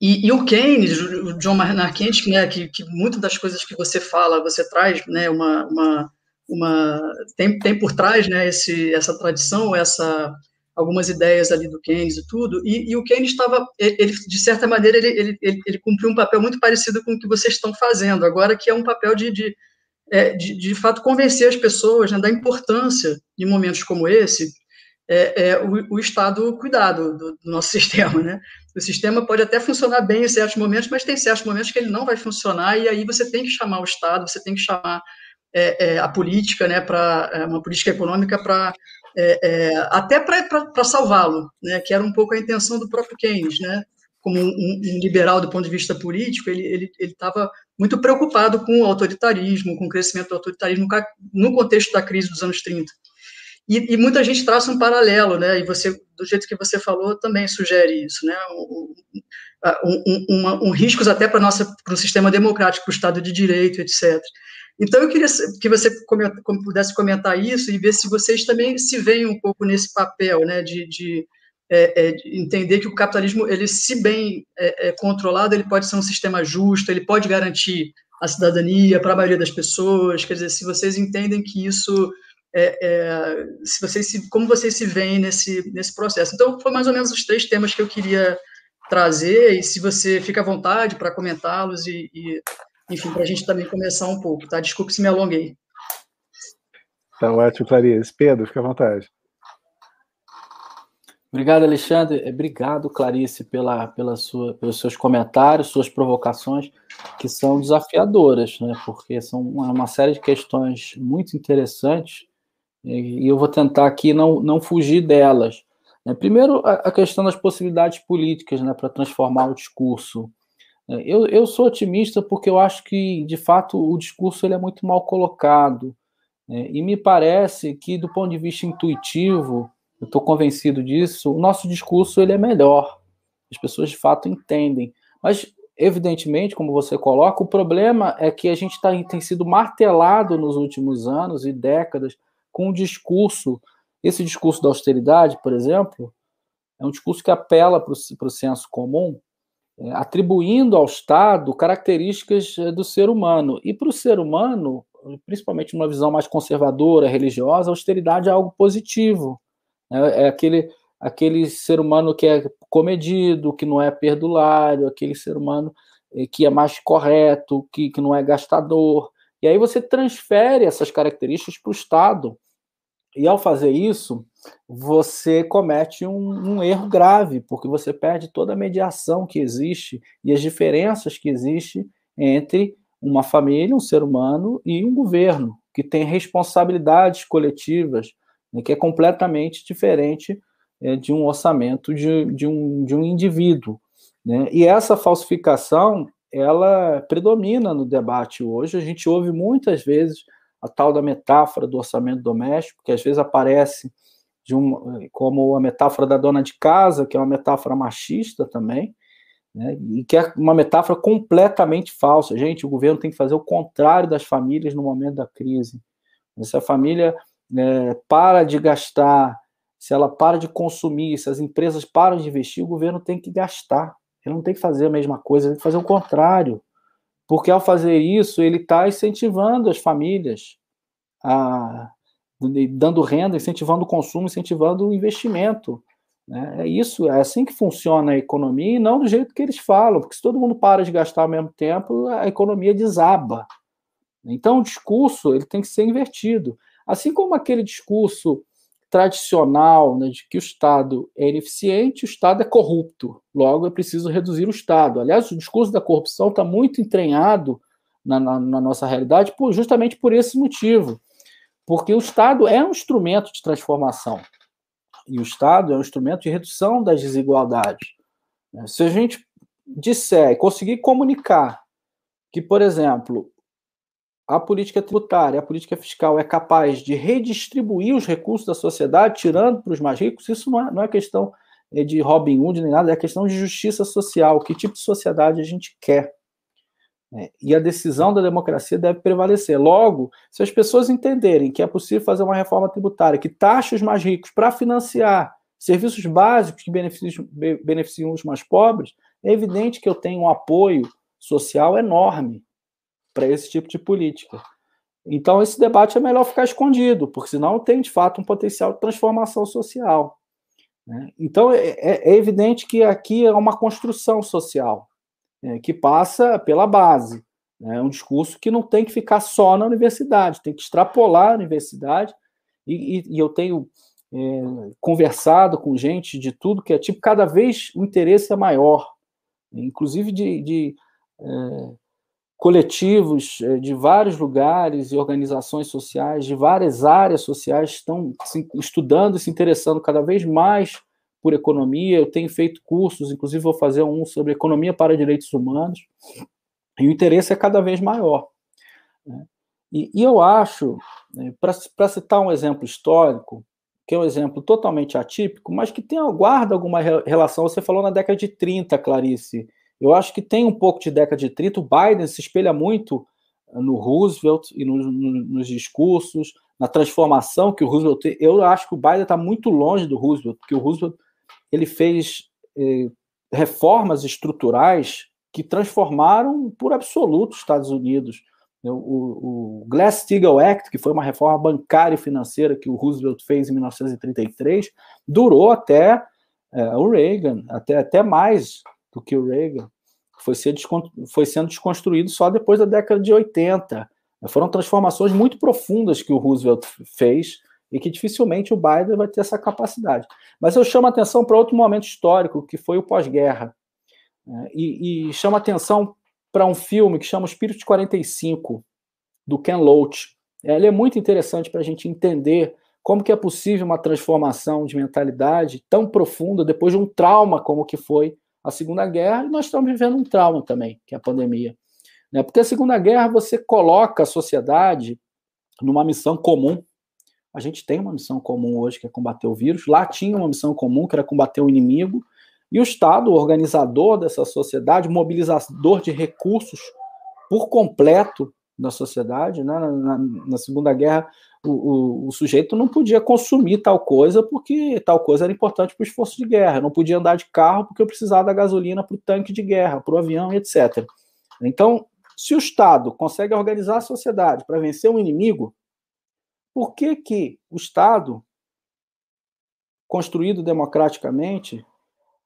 E, e o Keynes, o John Maynard Keynes, né, que, que muitas das coisas que você fala, você traz né, uma, uma, uma tem, tem por trás né, esse, essa tradição, essa algumas ideias ali do Keynes e tudo, e, e o Keynes estava, de certa maneira, ele, ele, ele, ele, cumpriu um papel muito parecido com o que vocês estão fazendo, agora que é um papel de, de, é, de, de fato, convencer as pessoas né, da importância, em momentos como esse, é, é o, o, Estado cuidar do, do, nosso sistema, né? O sistema pode até funcionar bem em certos momentos, mas tem certos momentos que ele não vai funcionar, e aí você tem que chamar o Estado, você tem que chamar é, é, a política, né, para é, uma política econômica para é, até para salvá-lo, né, que era um pouco a intenção do próprio Keynes, né, como um, um liberal do ponto de vista político, ele estava muito preocupado com o autoritarismo, com o crescimento do autoritarismo no contexto da crise dos anos 30. E, e, muita gente traça um paralelo, né? E você, do jeito que você falou, também sugere isso, né? Um, um, um, riscos até para nossa para o sistema democrático, para o Estado de Direito, etc. Então, eu queria que você pudesse comentar isso e ver se vocês também se veem um pouco nesse papel, né, de, de, é, é, de entender que o capitalismo, ele, se bem é, é, controlado, ele pode ser um sistema justo, ele pode garantir a cidadania para a maioria das pessoas, quer dizer, se vocês entendem que isso, é, é, se vocês se, como vocês se veem nesse, nesse processo. Então, foi mais ou menos os três temas que eu queria trazer, e se você fica à vontade para comentá-los e, e enfim, para a gente também começar um pouco, tá? Desculpe se me alonguei. Tá ótimo, Clarice. Pedro, fica à vontade. Obrigado, Alexandre. Obrigado, Clarice, pela, pela sua, pelos seus comentários, suas provocações, que são desafiadoras, né? porque são uma série de questões muito interessantes e eu vou tentar aqui não, não fugir delas. Né? Primeiro, a questão das possibilidades políticas né, para transformar o discurso é, eu, eu sou otimista porque eu acho que, de fato, o discurso ele é muito mal colocado. Né? E me parece que, do ponto de vista intuitivo, eu estou convencido disso, o nosso discurso ele é melhor. As pessoas, de fato, entendem. Mas, evidentemente, como você coloca, o problema é que a gente tá, tem sido martelado nos últimos anos e décadas com um discurso. Esse discurso da austeridade, por exemplo, é um discurso que apela para o senso comum, é, atribuindo ao Estado características é, do ser humano. E para o ser humano, principalmente numa visão mais conservadora, religiosa, a austeridade é algo positivo. É, é aquele, aquele ser humano que é comedido, que não é perdulário, aquele ser humano é, que é mais correto, que, que não é gastador. E aí você transfere essas características para o Estado. E ao fazer isso, você comete um, um, erro grave, porque você perde toda a mediação que existe e as diferenças que existem entre uma família, um ser humano e um governo, que tem responsabilidades coletivas, né, que é completamente diferente é, de um orçamento de, de, um, de um indivíduo. Né? E essa falsificação, ela predomina no debate hoje. A gente ouve muitas vezes a tal da metáfora do orçamento doméstico, que às vezes aparece um, como a metáfora da dona de casa, que é uma metáfora machista também, né, e que é uma metáfora completamente falsa. Gente, o governo tem que fazer o contrário das famílias no momento da crise. Se a família é, para de gastar, se ela para de consumir, se as empresas param de investir, o governo tem que gastar. Ele não tem que fazer a mesma coisa, ele tem que fazer o contrário. Porque ao fazer isso, ele está incentivando as famílias a dando renda, incentivando o consumo, incentivando o investimento. Né? É isso, é assim que funciona a economia e não do jeito que eles falam, porque se todo mundo para de gastar ao mesmo tempo, a economia desaba. Então, o discurso ele tem que ser invertido. Assim como aquele discurso tradicional né, de que o Estado é ineficiente, o Estado é corrupto, logo é preciso reduzir o Estado. Aliás, o discurso da corrupção está muito entranhado na, na, na, nossa realidade por, justamente por esse motivo. Porque o Estado é um instrumento de transformação. E o Estado é um instrumento de redução das desigualdades. Se a gente disser e conseguir comunicar que, por exemplo, a política tributária, a política fiscal é capaz de redistribuir os recursos da sociedade, tirando para os mais ricos, isso não é, não é questão é, de Robin Hood nem nada, é questão de justiça social. Que tipo de sociedade a gente quer? É, e a decisão da democracia deve prevalecer. Logo, se as pessoas entenderem que é possível fazer uma reforma tributária que taxa os mais ricos para financiar serviços básicos que beneficiam, beneficiam os mais pobres, é evidente que eu tenho um apoio social enorme para esse tipo de política. Então, esse debate é melhor ficar escondido, porque senão tem, de fato, um potencial de transformação social. Né? Então, é, é, é, evidente que aqui é uma construção social, é, que passa pela base. Né? É um discurso que não tem que ficar só na universidade, tem que extrapolar a universidade, e, e, e eu tenho é, conversado com gente de tudo que é tipo, cada vez o interesse é maior, inclusive de, de é, coletivos é, de vários lugares e organizações sociais de várias áreas sociais estão estudando e se interessando cada vez mais por economia. Eu tenho feito cursos, inclusive vou fazer um sobre economia para direitos humanos, e o interesse é cada vez maior. Né? E, e, eu acho, né, para citar um exemplo histórico, que é um exemplo totalmente atípico, mas que tem, guarda alguma relação. Você falou na década de 30, Clarice, eu acho que tem um pouco de década de 30. O Biden se espelha muito no Roosevelt e no, no, nos discursos, na transformação que o Roosevelt tem. Eu acho que o Biden está muito longe do Roosevelt, porque o Roosevelt ele fez eh, reformas estruturais que transformaram por absoluto os Estados Unidos. O, o Glass-Steagall Act, que foi uma reforma bancária e financeira que o Roosevelt fez em 1933, durou até eh, o Reagan, até, até mais do que o Reagan, foi, ser foi sendo desconstruído só depois da década de 80. Foram transformações muito profundas que o Roosevelt fez e que dificilmente o Biden vai ter essa capacidade. Mas eu chamo atenção para outro momento histórico, que foi o pós-guerra. Né? E, e chamo atenção para um filme que chama Espírito de 45, do Ken Loach. Ele é muito interessante para a gente entender como que é possível uma transformação de mentalidade tão profunda depois de um trauma como que foi a Segunda Guerra, e nós estamos vivendo um trauma também, que é a pandemia. Né? Porque a Segunda Guerra você coloca a sociedade numa missão comum. A gente tem uma missão comum hoje, que é combater o vírus. Lá tinha uma missão comum, que era combater o inimigo. E o Estado, organizador dessa sociedade, mobilizador de recursos por completo da sociedade, né? na, na, na Segunda Guerra, o, o, o, sujeito não podia consumir tal coisa porque tal coisa era importante para o esforço de guerra. Não podia andar de carro porque eu precisava da gasolina para o tanque de guerra, para o avião, etc. Então, se o Estado consegue organizar a sociedade para vencer um inimigo, por que, que o Estado, construído democraticamente,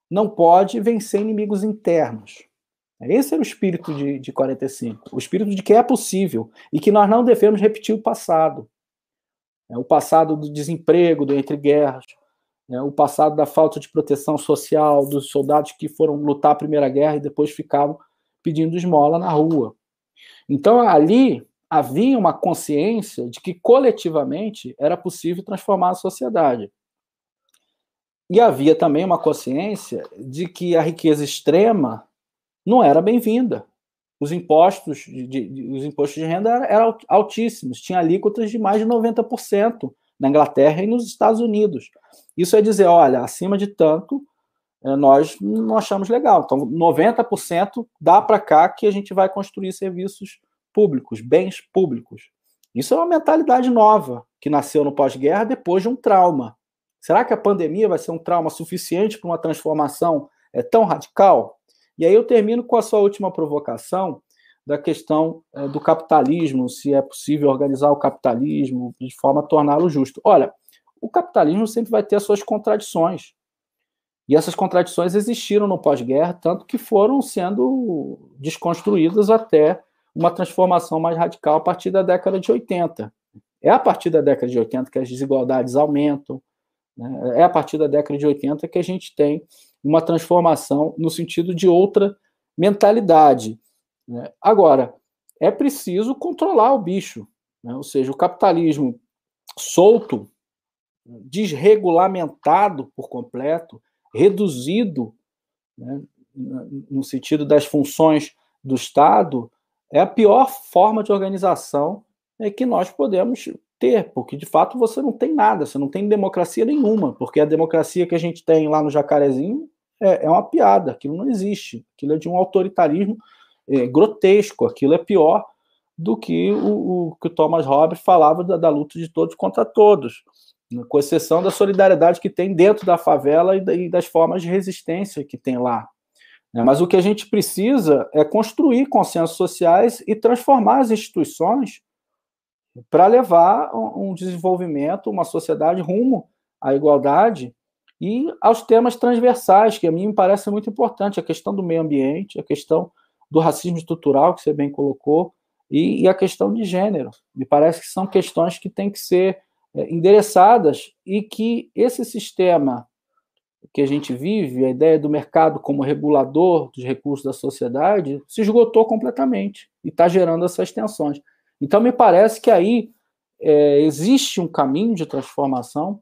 não pode vencer inimigos internos? Esse era o espírito de, de 45, o espírito de que é possível e que nós não devemos repetir o passado. É, o passado do desemprego, do entre guerras, né, o passado da falta de proteção social dos soldados que foram lutar a Primeira Guerra e depois ficavam pedindo esmola na rua. Então, ali havia uma consciência de que coletivamente era possível transformar a sociedade. E havia também uma consciência de que a riqueza extrema não era bem-vinda os impostos de, de, os impostos de renda eram altíssimos, tinha alíquotas de mais de 90% na Inglaterra e nos Estados Unidos. Isso é dizer, olha, acima de tanto, eh, nós não achamos legal. Então, 90% dá para cá que a gente vai construir serviços públicos, bens públicos. Isso é uma mentalidade nova que nasceu no pós-guerra depois de um trauma. Será que a pandemia vai ser um trauma suficiente para uma transformação é, tão radical? E aí eu termino com a sua última provocação da questão é, do capitalismo, se é possível organizar o capitalismo de forma a torná-lo justo. Olha, o capitalismo sempre vai ter as suas contradições. E essas contradições existiram no pós-guerra, tanto que foram sendo desconstruídas até uma transformação mais radical a partir da década de 80. É a partir da década de 80 que as desigualdades aumentam, né? é a partir da década de 80 que a gente tem uma transformação no sentido de outra mentalidade. Né? Agora, é preciso controlar o bicho, né? ou seja, o capitalismo solto, desregulamentado por completo, reduzido, né? no sentido das funções do Estado, é a pior forma de organização é, que nós podemos ter, porque de fato você não tem nada, você não tem democracia nenhuma, porque a democracia que a gente tem lá no Jacarezinho é, é uma piada, aquilo não existe, aquilo é de um autoritarismo é, grotesco, aquilo é pior do que o, o que o Thomas Hobbes falava da, da, luta de todos contra todos, né, com exceção da solidariedade que tem dentro da favela e, e das formas de resistência que tem lá. Né. Mas o que a gente precisa é construir consensos sociais e transformar as instituições para levar um desenvolvimento, uma sociedade rumo à igualdade e aos temas transversais, que a mim me parece muito importante, a questão do meio ambiente, a questão do racismo estrutural, que você bem colocou, e, e a questão de gênero. Me parece que são questões que têm que ser é, endereçadas e que esse sistema que a gente vive, a ideia do mercado como regulador dos recursos da sociedade, se esgotou completamente e está gerando essas tensões. Então, me parece que aí é, existe um caminho de transformação.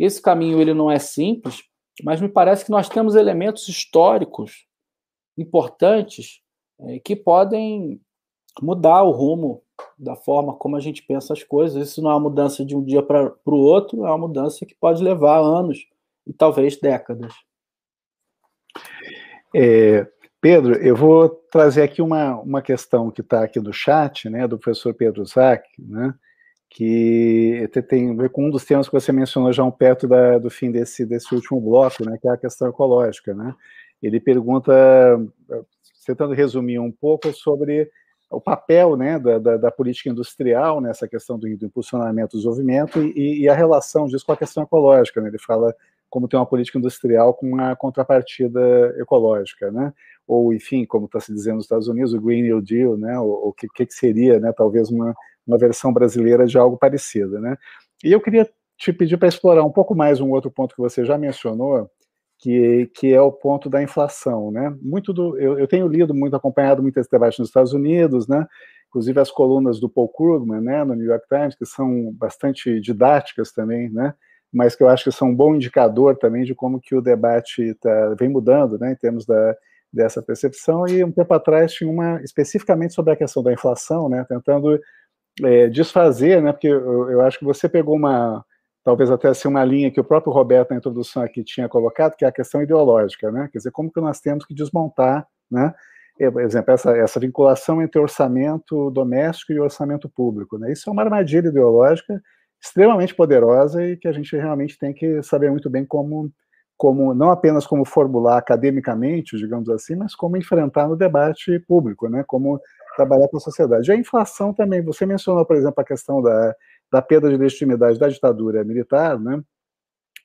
Esse caminho ele não é simples, mas me parece que nós temos elementos históricos importantes é, que podem mudar o rumo da forma como a gente pensa as coisas. Isso não é uma mudança de um dia para o outro, é uma mudança que pode levar anos e talvez décadas. É, Pedro, eu vou trazer aqui uma, uma questão que está aqui no chat, né, do professor Pedro Zac, né, que tem a ver com um dos temas que você mencionou já um perto da, do fim desse, desse último bloco, né, que é a questão ecológica. Né. Ele pergunta, tentando resumir um pouco sobre o papel né, da, da, da, política industrial nessa questão do, do impulsionamento do desenvolvimento e, e, a relação disso com a questão ecológica. Né? Ele fala como tem uma política industrial com uma contrapartida ecológica, né? ou, enfim, como está se dizendo nos Estados Unidos, o Green New Deal, né? o que, que seria, né, talvez, uma, uma versão brasileira de algo parecido. Né? E eu queria te pedir para explorar um pouco mais um outro ponto que você já mencionou, que, que é o ponto da inflação, né? Muito do, eu, eu tenho lido muito, acompanhado muito esse debate nos Estados Unidos, né? Inclusive as colunas do Paul Krugman, né, no New York Times, que são bastante didáticas também, né? Mas que eu acho que são um bom indicador também de como que o debate tá, vem mudando, né? Em termos da, dessa percepção. E um tempo atrás tinha uma especificamente sobre a questão da inflação, né? Tentando é, desfazer, né? Porque eu, eu acho que você pegou uma talvez até assim uma linha que o próprio Roberto na introdução aqui tinha colocado, que é a questão ideológica, né? Quer dizer, como que nós temos que desmontar, né? Por exemplo, essa, essa vinculação entre orçamento doméstico e orçamento público, né? Isso é uma armadilha ideológica extremamente poderosa e que a gente realmente tem que saber muito bem como, como não apenas como formular academicamente, digamos assim, mas como enfrentar no debate público, né? Como trabalhar com a sociedade. A inflação também, você mencionou, por exemplo, a questão da da perda de legitimidade da ditadura militar, né,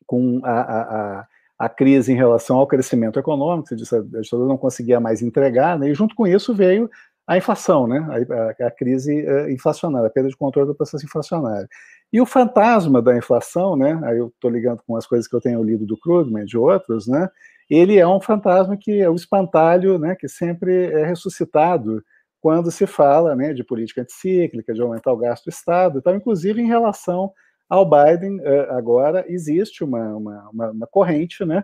com a, a, a, crise em relação ao crescimento econômico, você disse, a ditadura não conseguia mais entregar, né, e junto com isso veio a inflação, né, a, a crise uh, inflacionária, a perda de controle do processo inflacionário. E o fantasma da inflação, né, aí eu estou ligando com as coisas que eu tenho lido do Krugman e de outros, né, ele é um fantasma que é o espantalho, né, que sempre é ressuscitado quando se fala né, de política anticíclica, de aumentar o gasto do Estado. Então, inclusive, em relação ao Biden, eh, agora existe uma, uma, uma, uma corrente né,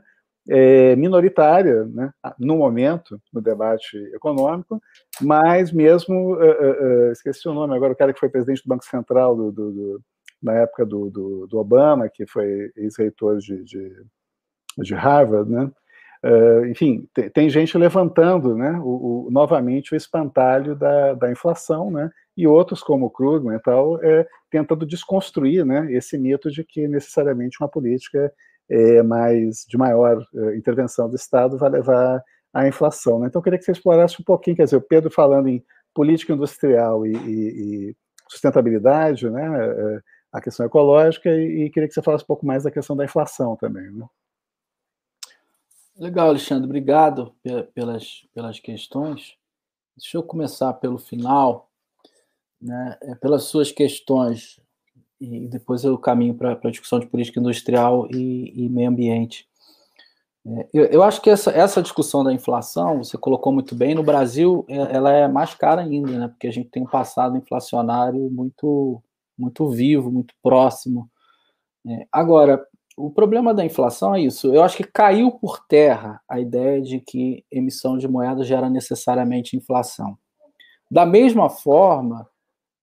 é, minoritária, né, no momento, no debate econômico, mas mesmo, uh, uh, esqueci o nome agora, o cara que foi presidente do Banco Central do, do, do na época do, do, Obama, que foi ex-reitor de, de, de Harvard, né, Uh, enfim, tem, tem, gente levantando né, o, o, novamente o espantalho da, da inflação, né, e outros, como o Krugman e tal, é, tentando desconstruir né, esse mito de que necessariamente uma política é, mais de maior é, intervenção do Estado vai levar à inflação. Né? Então, eu queria que você explorasse um pouquinho, quer dizer, o Pedro falando em política industrial e, e, e sustentabilidade, né, a questão ecológica, e, e, queria que você falasse um pouco mais da questão da inflação também. Né? Legal, Alexandre, obrigado pelas, pelas questões. Deixa eu começar pelo final, né, é, pelas suas questões, e depois eu caminho para a discussão de política industrial e, e meio ambiente. É, eu, eu, acho que essa, essa discussão da inflação, você colocou muito bem, no Brasil é, ela é mais cara ainda, né, porque a gente tem um passado inflacionário muito, muito vivo, muito próximo. agora, o problema da inflação é isso. Eu acho que caiu por terra a ideia de que emissão de moeda gera necessariamente inflação. Da mesma forma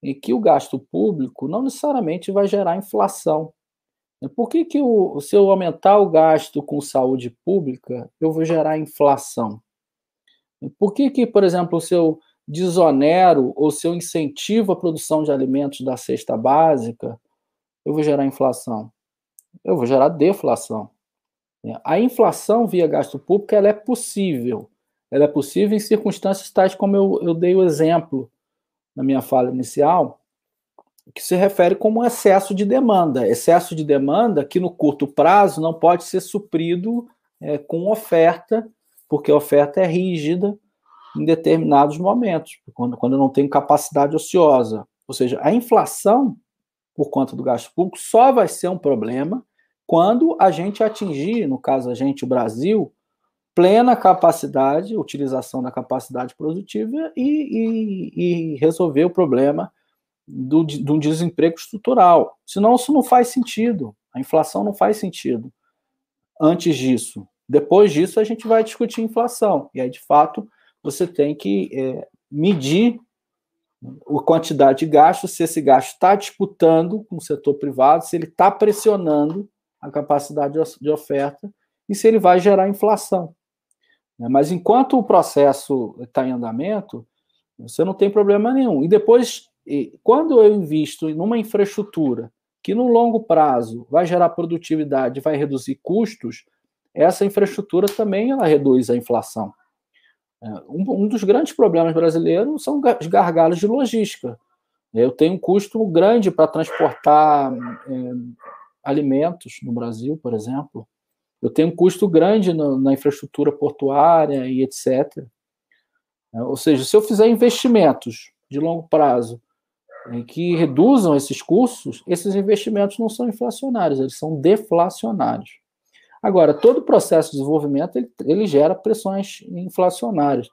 em que o gasto público não necessariamente vai gerar inflação. Por que, que o, se eu aumentar o gasto com saúde pública, eu vou gerar inflação? Por que, que por exemplo, se eu desonero ou se eu incentivo a produção de alimentos da cesta básica, eu vou gerar inflação? Eu vou gerar deflação. A inflação via gasto público ela é possível. Ela é possível em circunstâncias tais como eu, eu dei o exemplo na minha fala inicial, que se refere como excesso de demanda. Excesso de demanda que no curto prazo não pode ser suprido é, com oferta, porque a oferta é rígida em determinados momentos, quando, quando não tenho capacidade ociosa. Ou seja, a inflação, por conta do gasto público, só vai ser um problema quando a gente atingir, no caso a gente, o Brasil, plena capacidade, utilização da capacidade produtiva e, e, e resolver o problema do, do desemprego estrutural. Senão isso não faz sentido. A inflação não faz sentido. Antes disso. Depois disso, a gente vai discutir inflação. E aí, de fato, você tem que é, medir a quantidade de gasto, se esse gasto está disputando com o setor privado, se ele está pressionando a capacidade de oferta e se ele vai gerar inflação. Né? Mas enquanto o processo está em andamento, você não tem problema nenhum. E depois, quando eu invisto numa infraestrutura que no longo prazo vai gerar produtividade, vai reduzir custos, essa infraestrutura também ela reduz a inflação. É, um, um dos grandes problemas brasileiros são os gargalos de logística. Eu tenho um custo grande para transportar é, alimentos no Brasil, por exemplo. Eu tenho um custo grande no, na infraestrutura portuária e etc. É, ou seja, se eu fizer investimentos de longo prazo que reduzam esses custos, esses investimentos não são inflacionários, eles são deflacionários. Agora, todo o processo de desenvolvimento ele, ele gera pressões inflacionárias.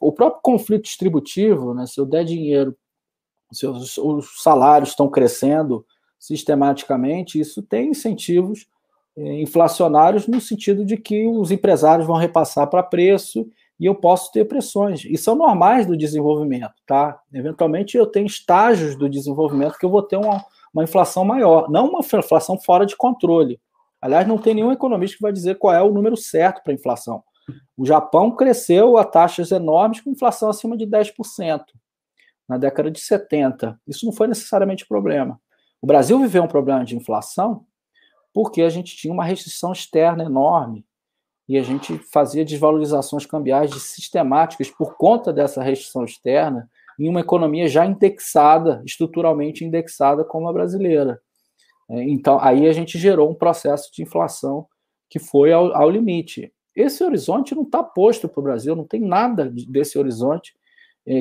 O próprio conflito distributivo, né, se eu der dinheiro, se os, os salários estão crescendo sistematicamente, isso tem incentivos eh, inflacionários no sentido de que os empresários vão repassar para preço e eu posso ter pressões. E são normais do desenvolvimento, tá? Eventualmente eu tenho estágios do desenvolvimento que eu vou ter uma, uma inflação maior, não uma inflação fora de controle. Aliás, não tem nenhum economista que vai dizer qual é o número certo para inflação. O Japão cresceu a taxas enormes com inflação acima de 10% na década de 70. Isso não foi necessariamente problema. O Brasil viveu um problema de inflação porque a gente tinha uma restrição externa enorme e a gente fazia desvalorizações cambiais sistemáticas por conta dessa restrição externa em uma economia já indexada, estruturalmente indexada como a brasileira. É, então, aí a gente gerou um processo de inflação que foi ao, ao limite. Esse horizonte não está posto para o Brasil, não tem nada desse horizonte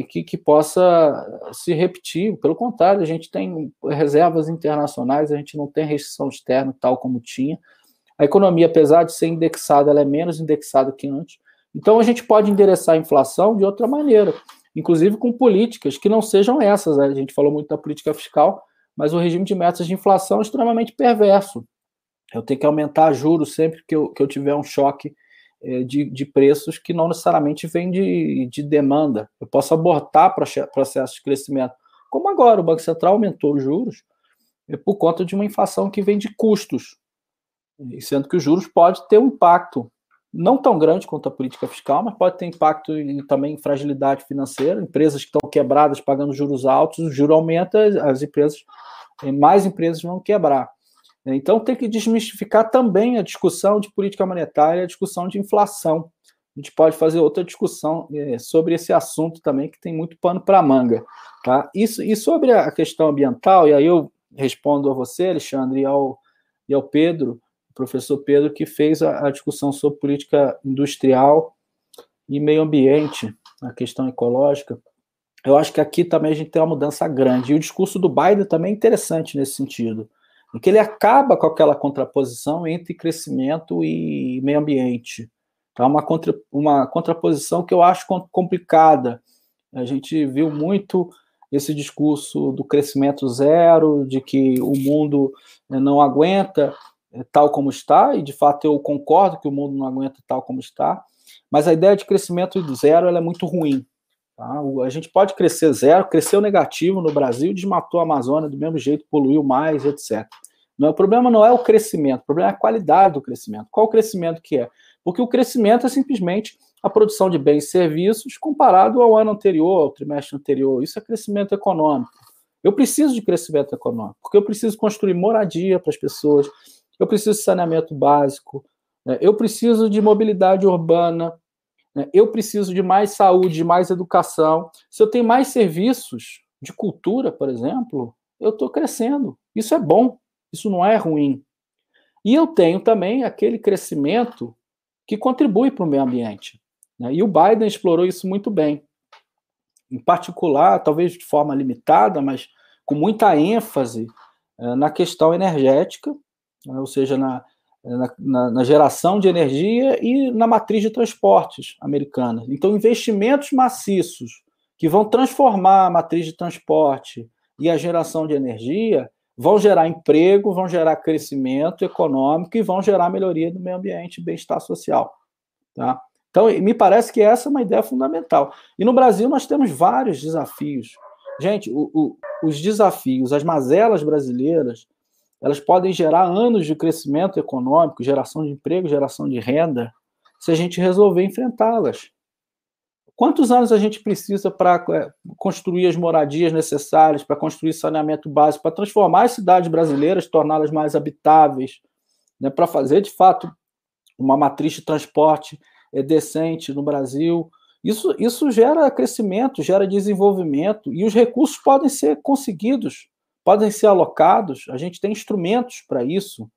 que, que possa se repetir. Pelo contrário, a gente tem reservas internacionais, a gente não tem restrição externa tal como tinha. A economia, apesar de ser indexada, ela é menos indexada que antes. Então, a gente pode endereçar a inflação de outra maneira, inclusive com políticas que não sejam essas. Né? A gente falou muito da política fiscal, mas o regime de metas de inflação é extremamente perverso. Eu tenho que aumentar juros sempre que eu, que eu tiver um choque é, de, de preços que não necessariamente vem de, de demanda. Eu posso abortar processos de crescimento, como agora o Banco Central aumentou os juros é por conta de uma inflação que vem de custos, sendo que os juros pode ter um impacto não tão grande quanto a política fiscal, mas pode ter impacto em, também em fragilidade financeira, empresas que estão quebradas pagando juros altos, o juro aumenta, as empresas, eh, mais empresas vão quebrar. Então tem que desmistificar também a discussão de política monetária, a discussão de inflação. A gente pode fazer outra discussão é, sobre esse assunto também, que tem muito pano para manga. Tá? Isso, e sobre a questão ambiental, e aí eu respondo a você, Alexandre, e ao, e ao Pedro, professor Pedro, que fez a, a discussão sobre política industrial e meio ambiente, a questão ecológica. Eu acho que aqui também a gente tem uma mudança grande. E o discurso do Biden também é interessante nesse sentido, em que ele acaba com aquela contraposição entre crescimento e meio ambiente. Tá? Uma, contra, uma contraposição que eu acho complicada. A gente viu muito esse discurso do crescimento zero, de que o mundo né, não aguenta é, tal como está, e de fato eu concordo que o mundo não aguenta tal como está, mas a ideia de crescimento zero é muito ruim. Tá? A gente pode crescer zero, cresceu negativo no Brasil, desmatou a Amazônia do mesmo jeito, poluiu mais, etc. Não, o problema não é o crescimento, o problema é a qualidade do crescimento. Qual o crescimento que é? Porque o crescimento é simplesmente a produção de bens e serviços comparado ao ano anterior, ao trimestre anterior. Isso é crescimento econômico. Eu preciso de crescimento econômico, porque eu preciso construir moradia para as pessoas, eu preciso de saneamento básico, né? eu preciso de mobilidade urbana, né? eu preciso de mais saúde, de mais educação. Se eu tenho mais serviços de cultura, por exemplo, eu estou crescendo. Isso é bom, isso não é ruim. E eu tenho também aquele crescimento que contribui para o meio ambiente. Né? E o Biden explorou isso muito bem. Em particular, talvez de forma limitada, mas com muita ênfase eh, na questão energética, né? ou seja, na, na, na, geração de energia e na matriz de transportes americana. Então, investimentos maciços que vão transformar a matriz de transporte e a geração de energia vão gerar emprego, vão gerar crescimento econômico e vão gerar melhoria do meio ambiente e bem-estar social. Tá? Então, me parece que essa é uma ideia fundamental. E no Brasil nós temos vários desafios. Gente, o, o, os desafios, as mazelas brasileiras, elas podem gerar anos de crescimento econômico, geração de emprego, geração de renda, se a gente resolver enfrentá-las. Quantos anos a gente precisa para é, construir as moradias necessárias, para construir saneamento básico, para transformar as cidades brasileiras, torná-las mais habitáveis, né, para fazer de fato uma matriz de transporte é, decente no Brasil? Isso, isso gera crescimento, gera desenvolvimento, e os recursos podem ser conseguidos, podem ser alocados, a gente tem instrumentos para isso.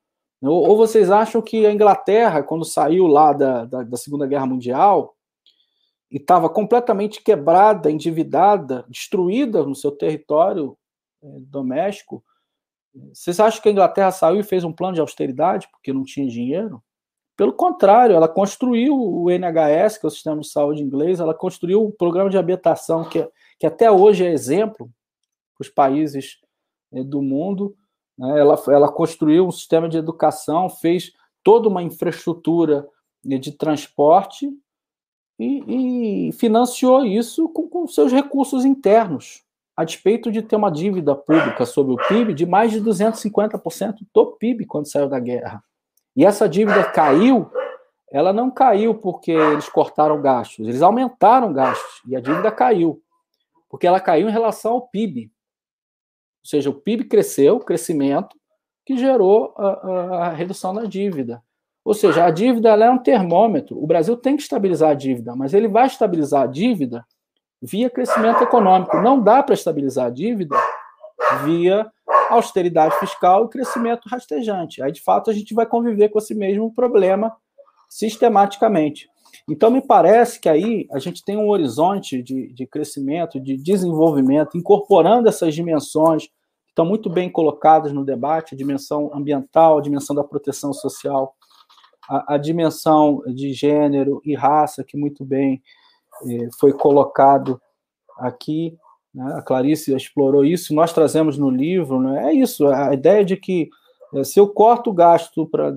Ou, ou, vocês acham que a Inglaterra, quando saiu lá da, da, da Segunda Guerra Mundial, e estava completamente quebrada, endividada, destruída no seu território é, doméstico. Vocês acham que a Inglaterra saiu e fez um plano de austeridade porque não tinha dinheiro? Pelo contrário, ela construiu o NHS, que é o Sistema de Saúde Inglês, ela construiu o programa de habitação, que, que até hoje é exemplo para os países é, do mundo. Né? Ela, ela construiu um sistema de educação, fez toda uma infraestrutura de transporte e, e financiou isso com, com seus recursos internos, a despeito de ter uma dívida pública sobre o PIB de mais de 250% do PIB quando saiu da guerra. E essa dívida caiu, ela não caiu porque eles cortaram gastos, eles aumentaram gastos e a dívida caiu, porque ela caiu em relação ao PIB. Ou seja, o PIB cresceu, crescimento, que gerou a, a, redução da dívida. Ou seja, a dívida é um termômetro. O Brasil tem que estabilizar a dívida, mas ele vai estabilizar a dívida via crescimento econômico. Não dá para estabilizar a dívida via austeridade fiscal e crescimento rastejante. Aí, de fato, a gente vai conviver com esse mesmo problema sistematicamente. Então, me parece que aí a gente tem um horizonte de, de crescimento, de desenvolvimento, incorporando essas dimensões estão muito bem colocadas no debate, a dimensão ambiental, a dimensão da proteção social, a, a dimensão de gênero e raça, que muito bem eh, foi colocado aqui, né? a Clarice explorou isso, nós trazemos no livro, né? é isso, a ideia de que eh, se eu corto o gasto pra,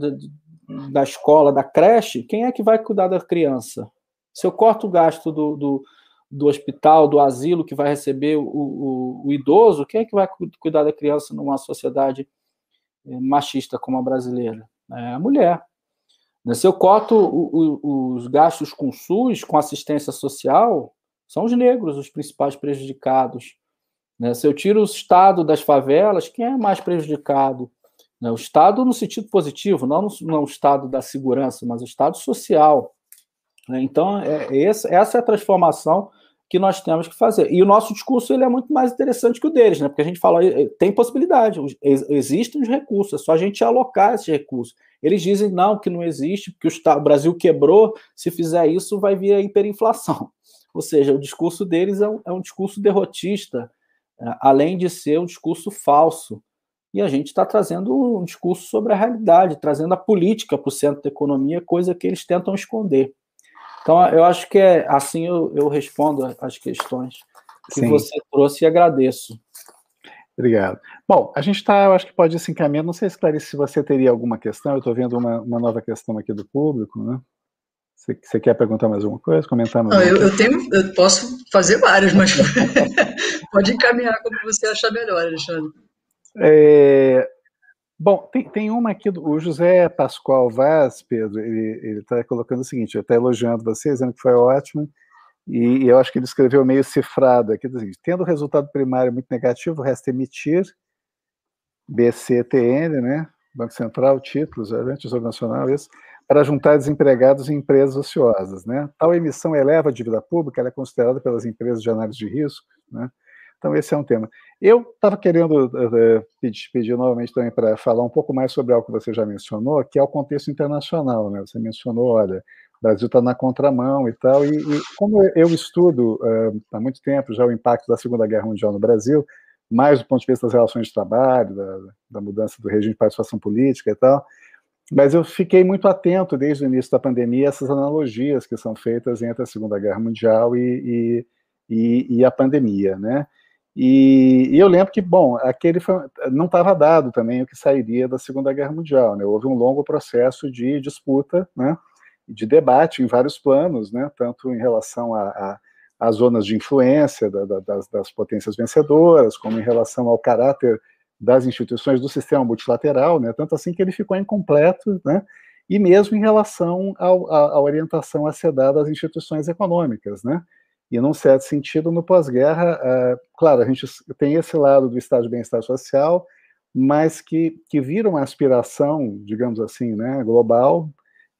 da escola, da creche, quem é que vai cuidar da criança? Se eu corto o gasto do, do, do hospital, do asilo que vai receber o, o, o, idoso, quem é que vai cuidar da criança numa sociedade eh, machista como a brasileira? É a mulher. Né, se eu coto os gastos com SUS, com assistência social, são os negros os principais prejudicados. Né, se eu tiro o Estado das favelas, quem é mais prejudicado? Né, o Estado no sentido positivo, não, o Estado da segurança, mas o Estado social. Então, é, essa é a transformação que nós temos que fazer. E o nosso discurso ele é muito mais interessante que o deles, né? porque a gente fala, tem possibilidade, existem os recursos, é só a gente alocar esses recursos. Eles dizem não, que não existe, porque o Brasil quebrou, se fizer isso vai vir a hiperinflação. Ou seja, o discurso deles é um, é um discurso derrotista, é, além de ser um discurso falso. E a gente está trazendo um discurso sobre a realidade, trazendo a política para o centro da economia, coisa que eles tentam esconder. Então, eu acho que é assim eu, eu respondo as questões que Sim. você trouxe e agradeço. Obrigado. Bom, a gente está, eu acho que pode ir se encaminhando. Não sei, Clarice, se você teria alguma questão. Eu estou vendo uma, uma nova questão aqui do público, né? Você quer perguntar mais alguma coisa? Comentar mais Não, eu, eu, tenho, eu posso fazer várias, mas pode encaminhar como você achar melhor, Alexandre. É, bom, tem, tem uma aqui, do, o José Pascoal Vaz, Pedro, ele está colocando o seguinte, está elogiando vocês, dizendo que foi ótimo, e, e, eu acho que ele escreveu meio cifrado aqui, do tendo o resultado primário muito negativo, resta emitir BCTN, né, Banco Central, títulos, Tesouro Nacional, isso, para juntar desempregados em empresas ociosas. Né? Tal emissão eleva a dívida pública, ela é considerada pelas empresas de análise de risco. Né? Então, esse é um tema. Eu estava querendo uh, pedir, pedir, novamente também para falar um pouco mais sobre algo que você já mencionou, que é o contexto internacional. Né? Você mencionou, olha, o Brasil está na contramão e tal, e, e como eu estudo uh, há muito tempo já o impacto da Segunda Guerra Mundial no Brasil, mais do ponto de vista das relações de trabalho, da, da mudança do regime de participação política e tal, mas eu fiquei muito atento desde o início da pandemia a essas analogias que são feitas entre a Segunda Guerra Mundial e, e, e, e a pandemia, né? E, eu lembro que, bom, aquele foi, não estava dado também o que sairia da Segunda Guerra Mundial, né? Houve um longo processo de disputa, né? De debate em vários planos, né? Tanto em relação a zonas de influência da, da, das, das potências vencedoras, como em relação ao caráter das instituições do sistema multilateral, né, tanto assim que ele ficou incompleto, né, e mesmo em relação à orientação a ser dada às instituições econômicas, né, e num certo sentido, no pós-guerra, uh, claro, a gente tem esse lado do estado de bem-estar social, mas que, que vira uma aspiração, digamos assim, né, global,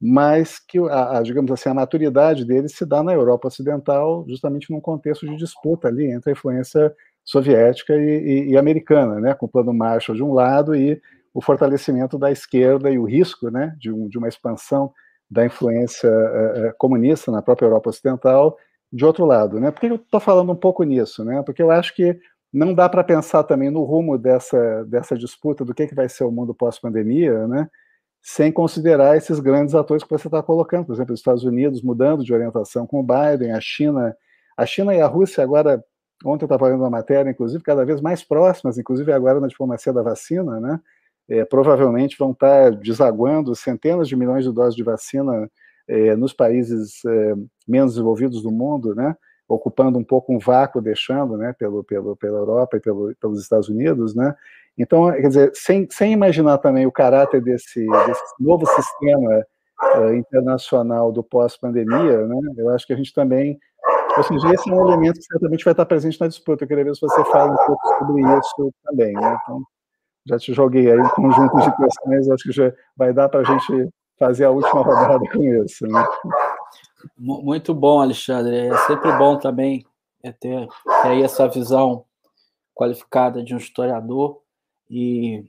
mas que, a, a, digamos assim, a maturidade dele se dá na Europa Ocidental, justamente num contexto de disputa ali entre a influência soviética e, e, e, americana, né, com o plano Marshall de um lado e o fortalecimento da esquerda e o risco né, de, um, de uma expansão da influência uh, comunista na própria Europa Ocidental de outro lado. Né? Por que eu estou falando um pouco nisso? Né? Porque eu acho que não dá para pensar também no rumo dessa, dessa disputa do que, que vai ser o mundo pós-pandemia, né? sem considerar esses grandes atores que você está colocando, por exemplo, os Estados Unidos mudando de orientação com o Biden, a China, a China e a Rússia agora Ontem eu estava lendo uma matéria, inclusive, cada vez mais próximas, inclusive agora na diplomacia da vacina, né? É, provavelmente vão estar desaguando centenas de milhões de doses de vacina é, nos países é, menos desenvolvidos do mundo, né? ocupando um pouco um vácuo, deixando, né, pelo, pelo, pela Europa e pelo, pelos Estados Unidos, né, então, quer dizer, sem, sem imaginar também o caráter desse, desse novo sistema uh, internacional do pós-pandemia, né, eu acho que a gente também ou seja, esse é um elemento que certamente vai estar presente na disputa. Eu queria ver se você fala um pouco sobre isso também. Né? Então, já te joguei aí um conjunto de questões, acho que já vai dar para a gente fazer a última rodada com isso. Né? Muito bom, Alexandre. É sempre bom também é ter, ter aí essa visão qualificada de um historiador e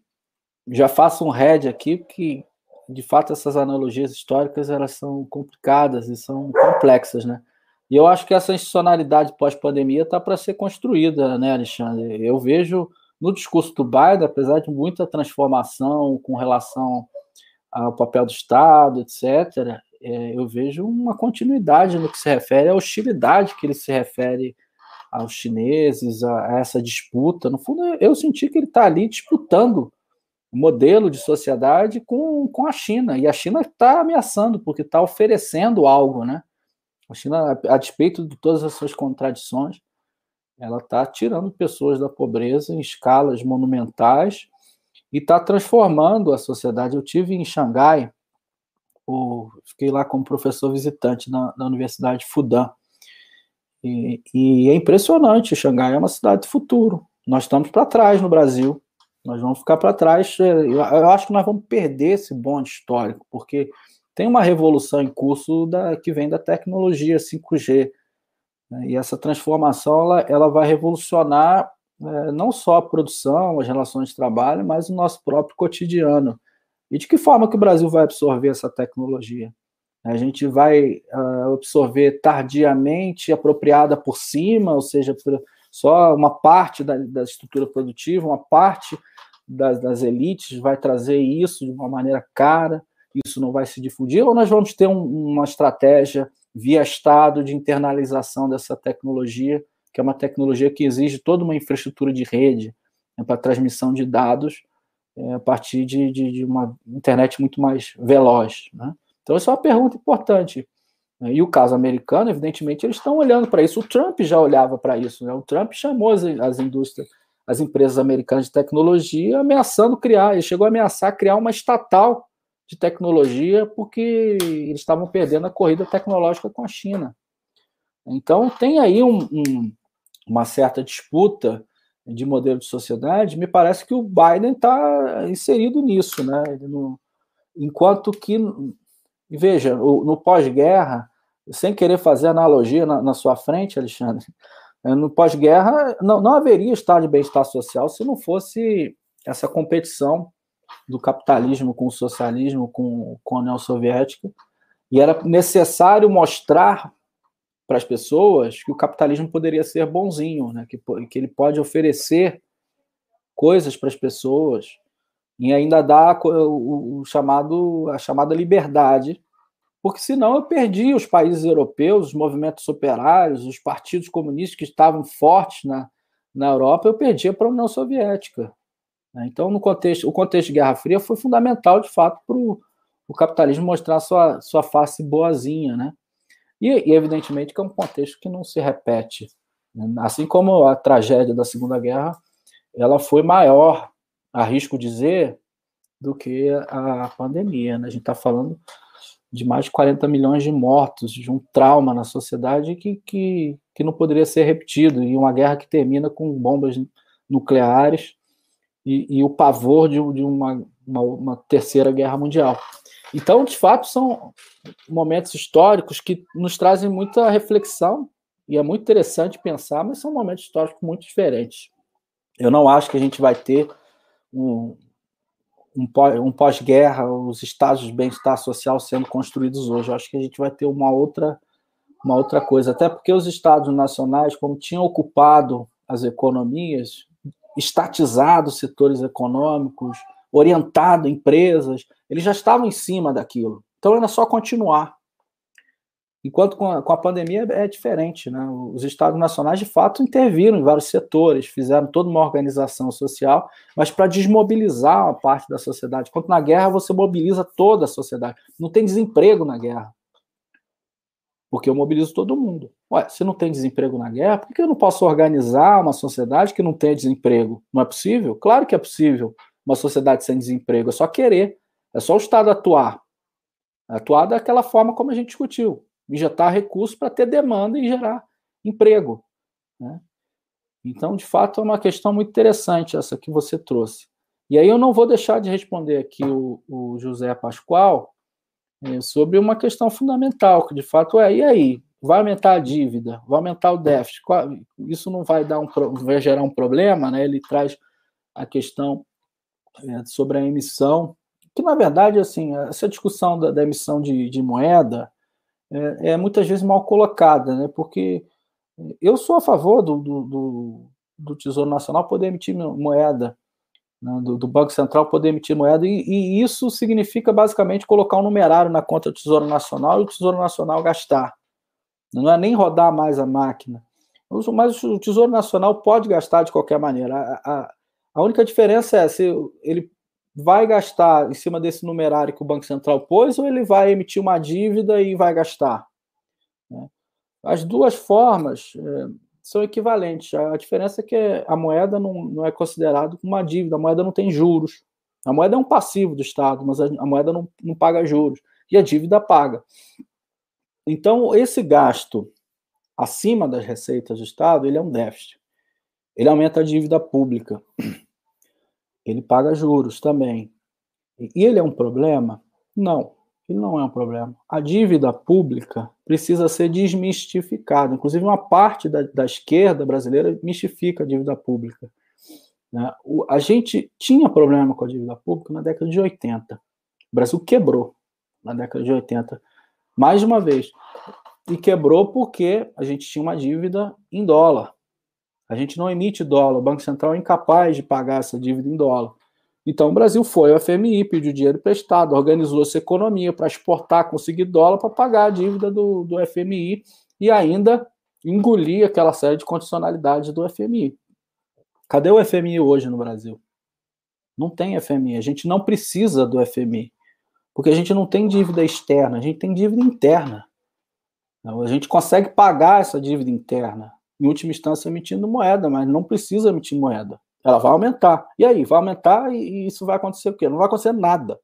já faço um head aqui que de fato essas analogias históricas elas são complicadas e são complexas, né? E eu acho que essa institucionalidade pós-pandemia está para ser construída, né, Alexandre? Eu vejo no discurso do Biden, apesar de muita transformação com relação ao papel do Estado, etc., é, eu vejo uma continuidade no que se refere à hostilidade que ele se refere aos chineses, a, a essa disputa. No fundo, eu senti que ele está ali disputando o modelo de sociedade com, com a China, e a China está ameaçando, porque está oferecendo algo, né? A China, a despeito de todas as suas contradições, ela está tirando pessoas da pobreza em escalas monumentais e está transformando a sociedade. Eu tive em Xangai, fiquei lá como professor visitante na, na Universidade Fudan. E, e, é impressionante, Xangai é uma cidade de futuro. Nós estamos para trás no Brasil, nós vamos ficar para trás. Eu, eu acho que nós vamos perder esse bonde histórico, porque tem uma revolução em curso da, que vem da tecnologia 5G. Né? E essa transformação ela, ela vai revolucionar é, não só a produção, as relações de trabalho, mas o nosso próprio cotidiano. E de que forma que o Brasil vai absorver essa tecnologia? A gente vai uh, absorver tardiamente, apropriada por cima, ou seja, só uma parte da, da estrutura produtiva, uma parte das, das elites vai trazer isso de uma maneira cara isso não vai se difundir, ou nós vamos ter um, uma estratégia via Estado de internalização dessa tecnologia, que é uma tecnologia que exige toda uma infraestrutura de rede né, para transmissão de dados é, a partir de, de, de, uma internet muito mais veloz. Né? Então, essa é uma pergunta importante. E o caso americano, evidentemente, eles estão olhando para isso. O Trump já olhava para isso. Né? O Trump chamou as, as indústrias, as empresas americanas de tecnologia, ameaçando criar. Ele chegou a ameaçar criar uma estatal de tecnologia porque eles estavam perdendo a corrida tecnológica com a China. Então, tem aí um, um, uma certa disputa de modelo de sociedade. Me parece que o Biden está inserido nisso. Né? Não, enquanto que, veja, no pós-guerra, sem querer fazer analogia na, na sua frente, Alexandre, eh, no pós-guerra não, não haveria estado de bem-estar social se não fosse essa competição do capitalismo com o socialismo, com, com a União Soviética, e era necessário mostrar para as pessoas que o capitalismo poderia ser bonzinho, né? que, que ele pode oferecer coisas para as pessoas e ainda dar o, o chamado, a chamada liberdade porque senão eu perdi os países europeus, os movimentos operários, os partidos comunistas que estavam fortes na, na Europa, eu perdia para a União Soviética. Né? Então, no contexto, o contexto de Guerra Fria foi fundamental, de fato, para o capitalismo mostrar sua, sua face boazinha, né? E, e, evidentemente que é um contexto que não se repete. Né? Assim como a tragédia da Segunda Guerra, ela foi maior, arrisco dizer, do que a pandemia. Né? A gente está falando de mais de 40 milhões de mortos, de um trauma na sociedade que, que, que não poderia ser repetido, e uma guerra que termina com bombas nucleares e, e o pavor de, de uma, uma, uma, terceira guerra mundial. Então, de fato, são momentos históricos que nos trazem muita reflexão, e é muito interessante pensar, mas são momentos históricos muito diferentes. Eu não acho que a gente vai ter um, um pós-guerra, os estados de bem-estar social sendo construídos hoje. Eu acho que a gente vai ter uma outra, uma outra coisa, até porque os estados nacionais, como tinham ocupado as economias, estatizado setores econômicos, orientado empresas, eles já estavam em cima daquilo. Então era só continuar. Enquanto com a, com a pandemia é diferente, né? Os estados nacionais de fato interviram em vários setores, fizeram toda uma organização social, mas para desmobilizar a parte da sociedade. Enquanto na guerra você mobiliza toda a sociedade. Não tem desemprego na guerra. Porque eu mobilizo todo mundo. Ué, se não tem desemprego na guerra, por que eu não posso organizar uma sociedade que não tenha desemprego? Não é possível? Claro que é possível uma sociedade sem desemprego. É só querer. É só o Estado atuar. Atuar daquela forma como a gente discutiu injetar recursos para ter demanda e gerar emprego. Né? Então, de fato, é uma questão muito interessante essa que você trouxe. E aí eu não vou deixar de responder aqui o, o José Pascoal é, sobre uma questão fundamental, que de fato é, e aí? Vai aumentar a dívida, vai aumentar o déficit, isso não vai, dar um, vai gerar um problema, né? Ele traz a questão é, sobre a emissão, que na verdade, assim, essa discussão da, da emissão de, de moeda, é, é muitas vezes mal colocada, né? Porque eu sou a favor do, do, do, do Tesouro Nacional poder emitir moeda, né? do, do, Banco Central poder emitir moeda, e, e, isso significa basicamente colocar um numerário na conta do Tesouro Nacional e o Tesouro Nacional gastar. Não é nem rodar mais a máquina. Mas o Tesouro Nacional pode gastar de qualquer maneira. A, a, a única diferença é se ele vai gastar em cima desse numerário que o Banco Central pôs ou ele vai emitir uma dívida e vai gastar? Né? As duas formas é, são equivalentes. A diferença é que a moeda não, é considerada uma dívida, a moeda não tem juros. A moeda é um passivo do Estado, mas a, a moeda não, não paga juros. E a dívida paga. Então, esse gasto acima das receitas do Estado, ele é um déficit. Ele aumenta a dívida pública ele paga juros também. E ele é um problema? Não, ele não é um problema. A dívida pública precisa ser desmistificada. Inclusive, uma parte da, da esquerda brasileira mistifica a dívida pública. Né? O, a gente tinha problema com a dívida pública na década de 80. O Brasil quebrou na década de 80, mais uma vez. E quebrou porque a gente tinha uma dívida em dólar. A gente não emite dólar, o Banco Central é incapaz de pagar essa dívida em dólar. Então o Brasil foi ao FMI, pediu dinheiro emprestado, organizou essa economia para exportar, conseguir dólar para pagar a dívida do, do FMI e ainda engolir aquela série de condicionalidades do FMI. Cadê o FMI hoje no Brasil? Não tem FMI. A gente não precisa do FMI. Porque a gente não tem dívida externa, a gente tem dívida interna. A gente consegue pagar essa dívida interna, em última instância emitindo moeda, mas não precisa emitir moeda. Ela vai aumentar. E aí, vai aumentar e, isso vai acontecer o quê? Não vai acontecer nada.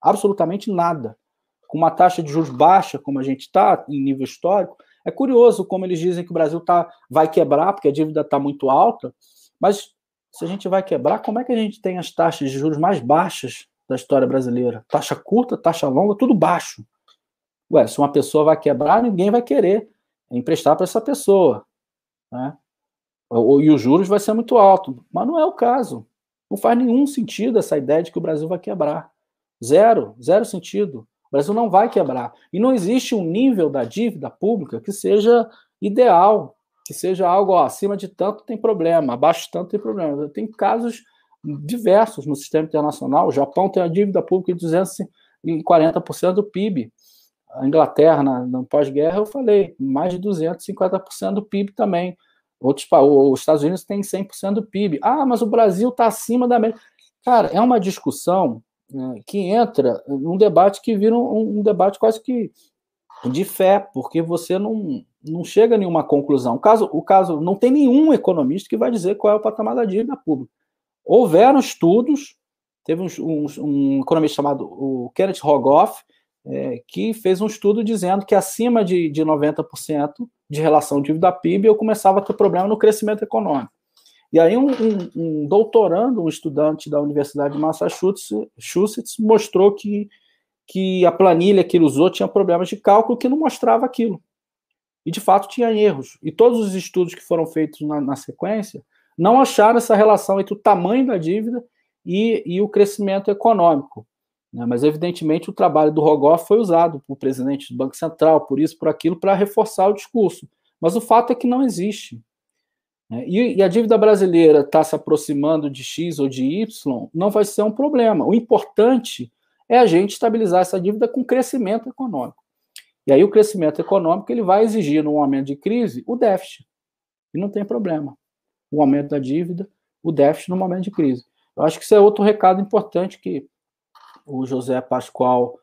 Absolutamente nada. Com uma taxa de juros baixa, como a gente está, em nível histórico, é curioso como eles dizem que o Brasil tá, vai quebrar, porque a dívida está muito alta, mas se a gente vai quebrar, como é que a gente tem as taxas de juros mais baixas da história brasileira? Taxa curta, taxa longa, tudo baixo. Ué, se uma pessoa vai quebrar, ninguém vai querer emprestar para essa pessoa. Né? E os juros vai ser muito alto. Mas não é o caso. Não faz nenhum sentido essa ideia de que o Brasil vai quebrar. Zero, zero sentido. O Brasil não vai quebrar. E não existe um nível da dívida pública que seja ideal, que seja algo ó, acima de tanto tem problema, abaixo de tanto tem problema. Tem casos diversos no sistema internacional. O Japão tem a dívida pública de 240% do PIB a Inglaterra, na, na pós-guerra, eu falei, mais de 250% do PIB também. Outros, os Estados Unidos têm 100% do PIB. Ah, mas o Brasil está acima da América. Cara, é uma discussão né, que entra num debate que vira um, um, debate quase que de fé, porque você não, não chega a nenhuma conclusão. O caso, o caso não tem nenhum economista que vai dizer qual é o patamar da dívida pública. Houveram estudos, teve um, um, um economista chamado o Kenneth Rogoff, é, que fez um estudo dizendo que acima de, de 90% de relação dívida-PIB eu começava a ter problema no crescimento econômico. E aí um, um, um, doutorando, um estudante da Universidade de Massachusetts, mostrou que, que a planilha que ele usou tinha problemas de cálculo que não mostrava aquilo. E de fato tinha erros. E todos os estudos que foram feitos na, na sequência não acharam essa relação entre o tamanho da dívida e, e o crescimento econômico. Né? Mas, evidentemente, o trabalho do Rogoff foi usado por presidente do Banco Central, por isso, por aquilo, para reforçar o discurso. Mas o fato é que não existe. Né? E, a dívida brasileira está se aproximando de X ou de Y, não vai ser um problema. O importante é a gente estabilizar essa dívida com crescimento econômico. E aí o crescimento econômico ele vai exigir, num momento de crise, o déficit. E não tem problema. O aumento da dívida, o déficit no momento de crise. Eu acho que isso é outro recado importante que o José Pascoal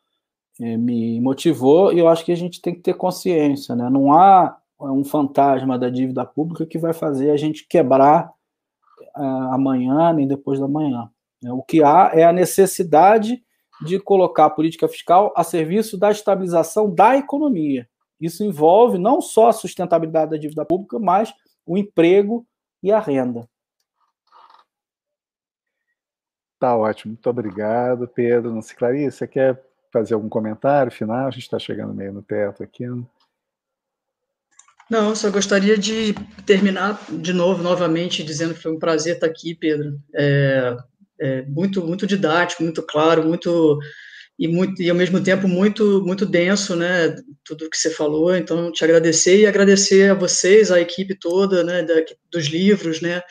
é, me motivou, e eu acho que a gente tem que ter consciência, né? Não há é, um fantasma da dívida pública que vai fazer a gente quebrar uh, amanhã nem depois da manhã. Né? O que há é a necessidade de colocar a política fiscal a serviço da estabilização da economia. Isso envolve não só a sustentabilidade da dívida pública, mas o emprego e a renda. Tá ótimo, muito obrigado, Pedro. Não sei, Clarice, você quer fazer algum comentário final? A gente está chegando meio no teto aqui. Né? Não, só gostaria de terminar de novo, novamente, dizendo que foi um prazer estar aqui, Pedro. É, é muito, muito didático, muito claro, muito e, muito, e ao mesmo tempo muito, muito denso, né? Tudo que você falou. Então, te agradecer e agradecer a vocês, a equipe toda, né? Da, dos livros, né?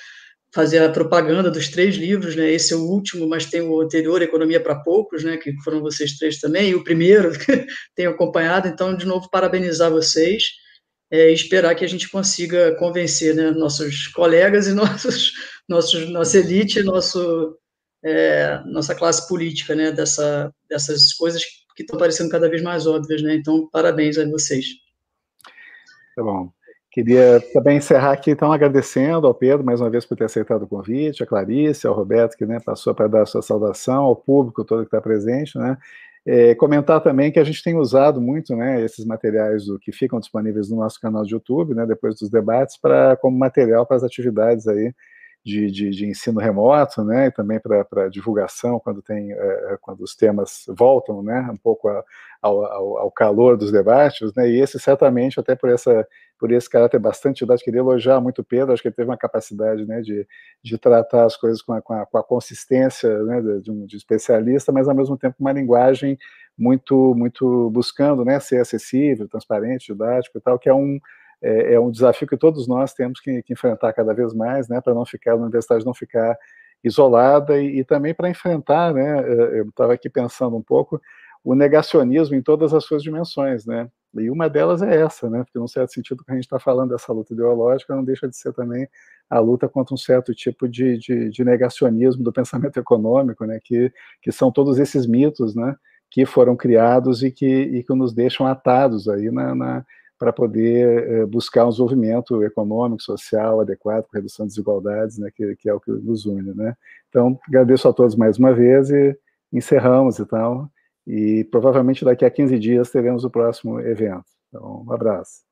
Fazer a propaganda dos três livros, né? Esse é o último, mas tem o anterior, Economia para Poucos, né? Que foram vocês três também, e o primeiro tenho acompanhado. Então, de novo, parabenizar vocês é, e esperar que a gente consiga convencer né, nossos colegas e nossos, nossos, nossa elite, nosso, é, nossa classe política, né? Dessa, dessas coisas que estão parecendo cada vez mais óbvias, né? Então, parabéns a vocês. Tá bom. Queria também encerrar aqui, então, agradecendo ao Pedro, mais uma vez, por ter aceitado o convite, a Clarice, ao Roberto, que né, passou para dar a sua saudação, ao público todo que está presente, né? É, comentar também que a gente tem usado muito né, esses materiais do, que ficam disponíveis no nosso canal de YouTube, né, depois dos debates, para como material para as atividades aí de, de, de, ensino remoto, né, e também para divulgação, quando, tem, é, quando os temas voltam, né, um pouco a, ao, ao, ao, calor dos debates, né, e esse certamente, até por, essa, por esse caráter bastante didático, queria elogiar muito o Pedro, acho que ele teve uma capacidade, né, de, de tratar as coisas com a, com a, com a consistência, né, de, um de especialista, mas ao mesmo tempo uma linguagem muito, muito buscando, né, ser acessível, transparente, didático e tal, que é um é, é um desafio que todos nós temos que, que enfrentar cada vez mais, né, para não ficar, a universidade não ficar isolada e, e também para enfrentar, né, é, eu estava aqui pensando um pouco, o negacionismo em todas as suas dimensões, né, e uma delas é essa, né, porque num certo sentido que a gente está falando dessa luta ideológica não deixa de ser também a luta contra um certo tipo de, de, de negacionismo do pensamento econômico, né, que, que são todos esses mitos, né, que foram criados e que, e que nos deixam atados aí na, na para poder eh, buscar um desenvolvimento econômico, social adequado, com redução de desigualdades, né, que, que, é o que nos une. Né? Então, agradeço a todos mais uma vez e encerramos então, e provavelmente daqui a 15 dias teremos o próximo evento. Então, um abraço.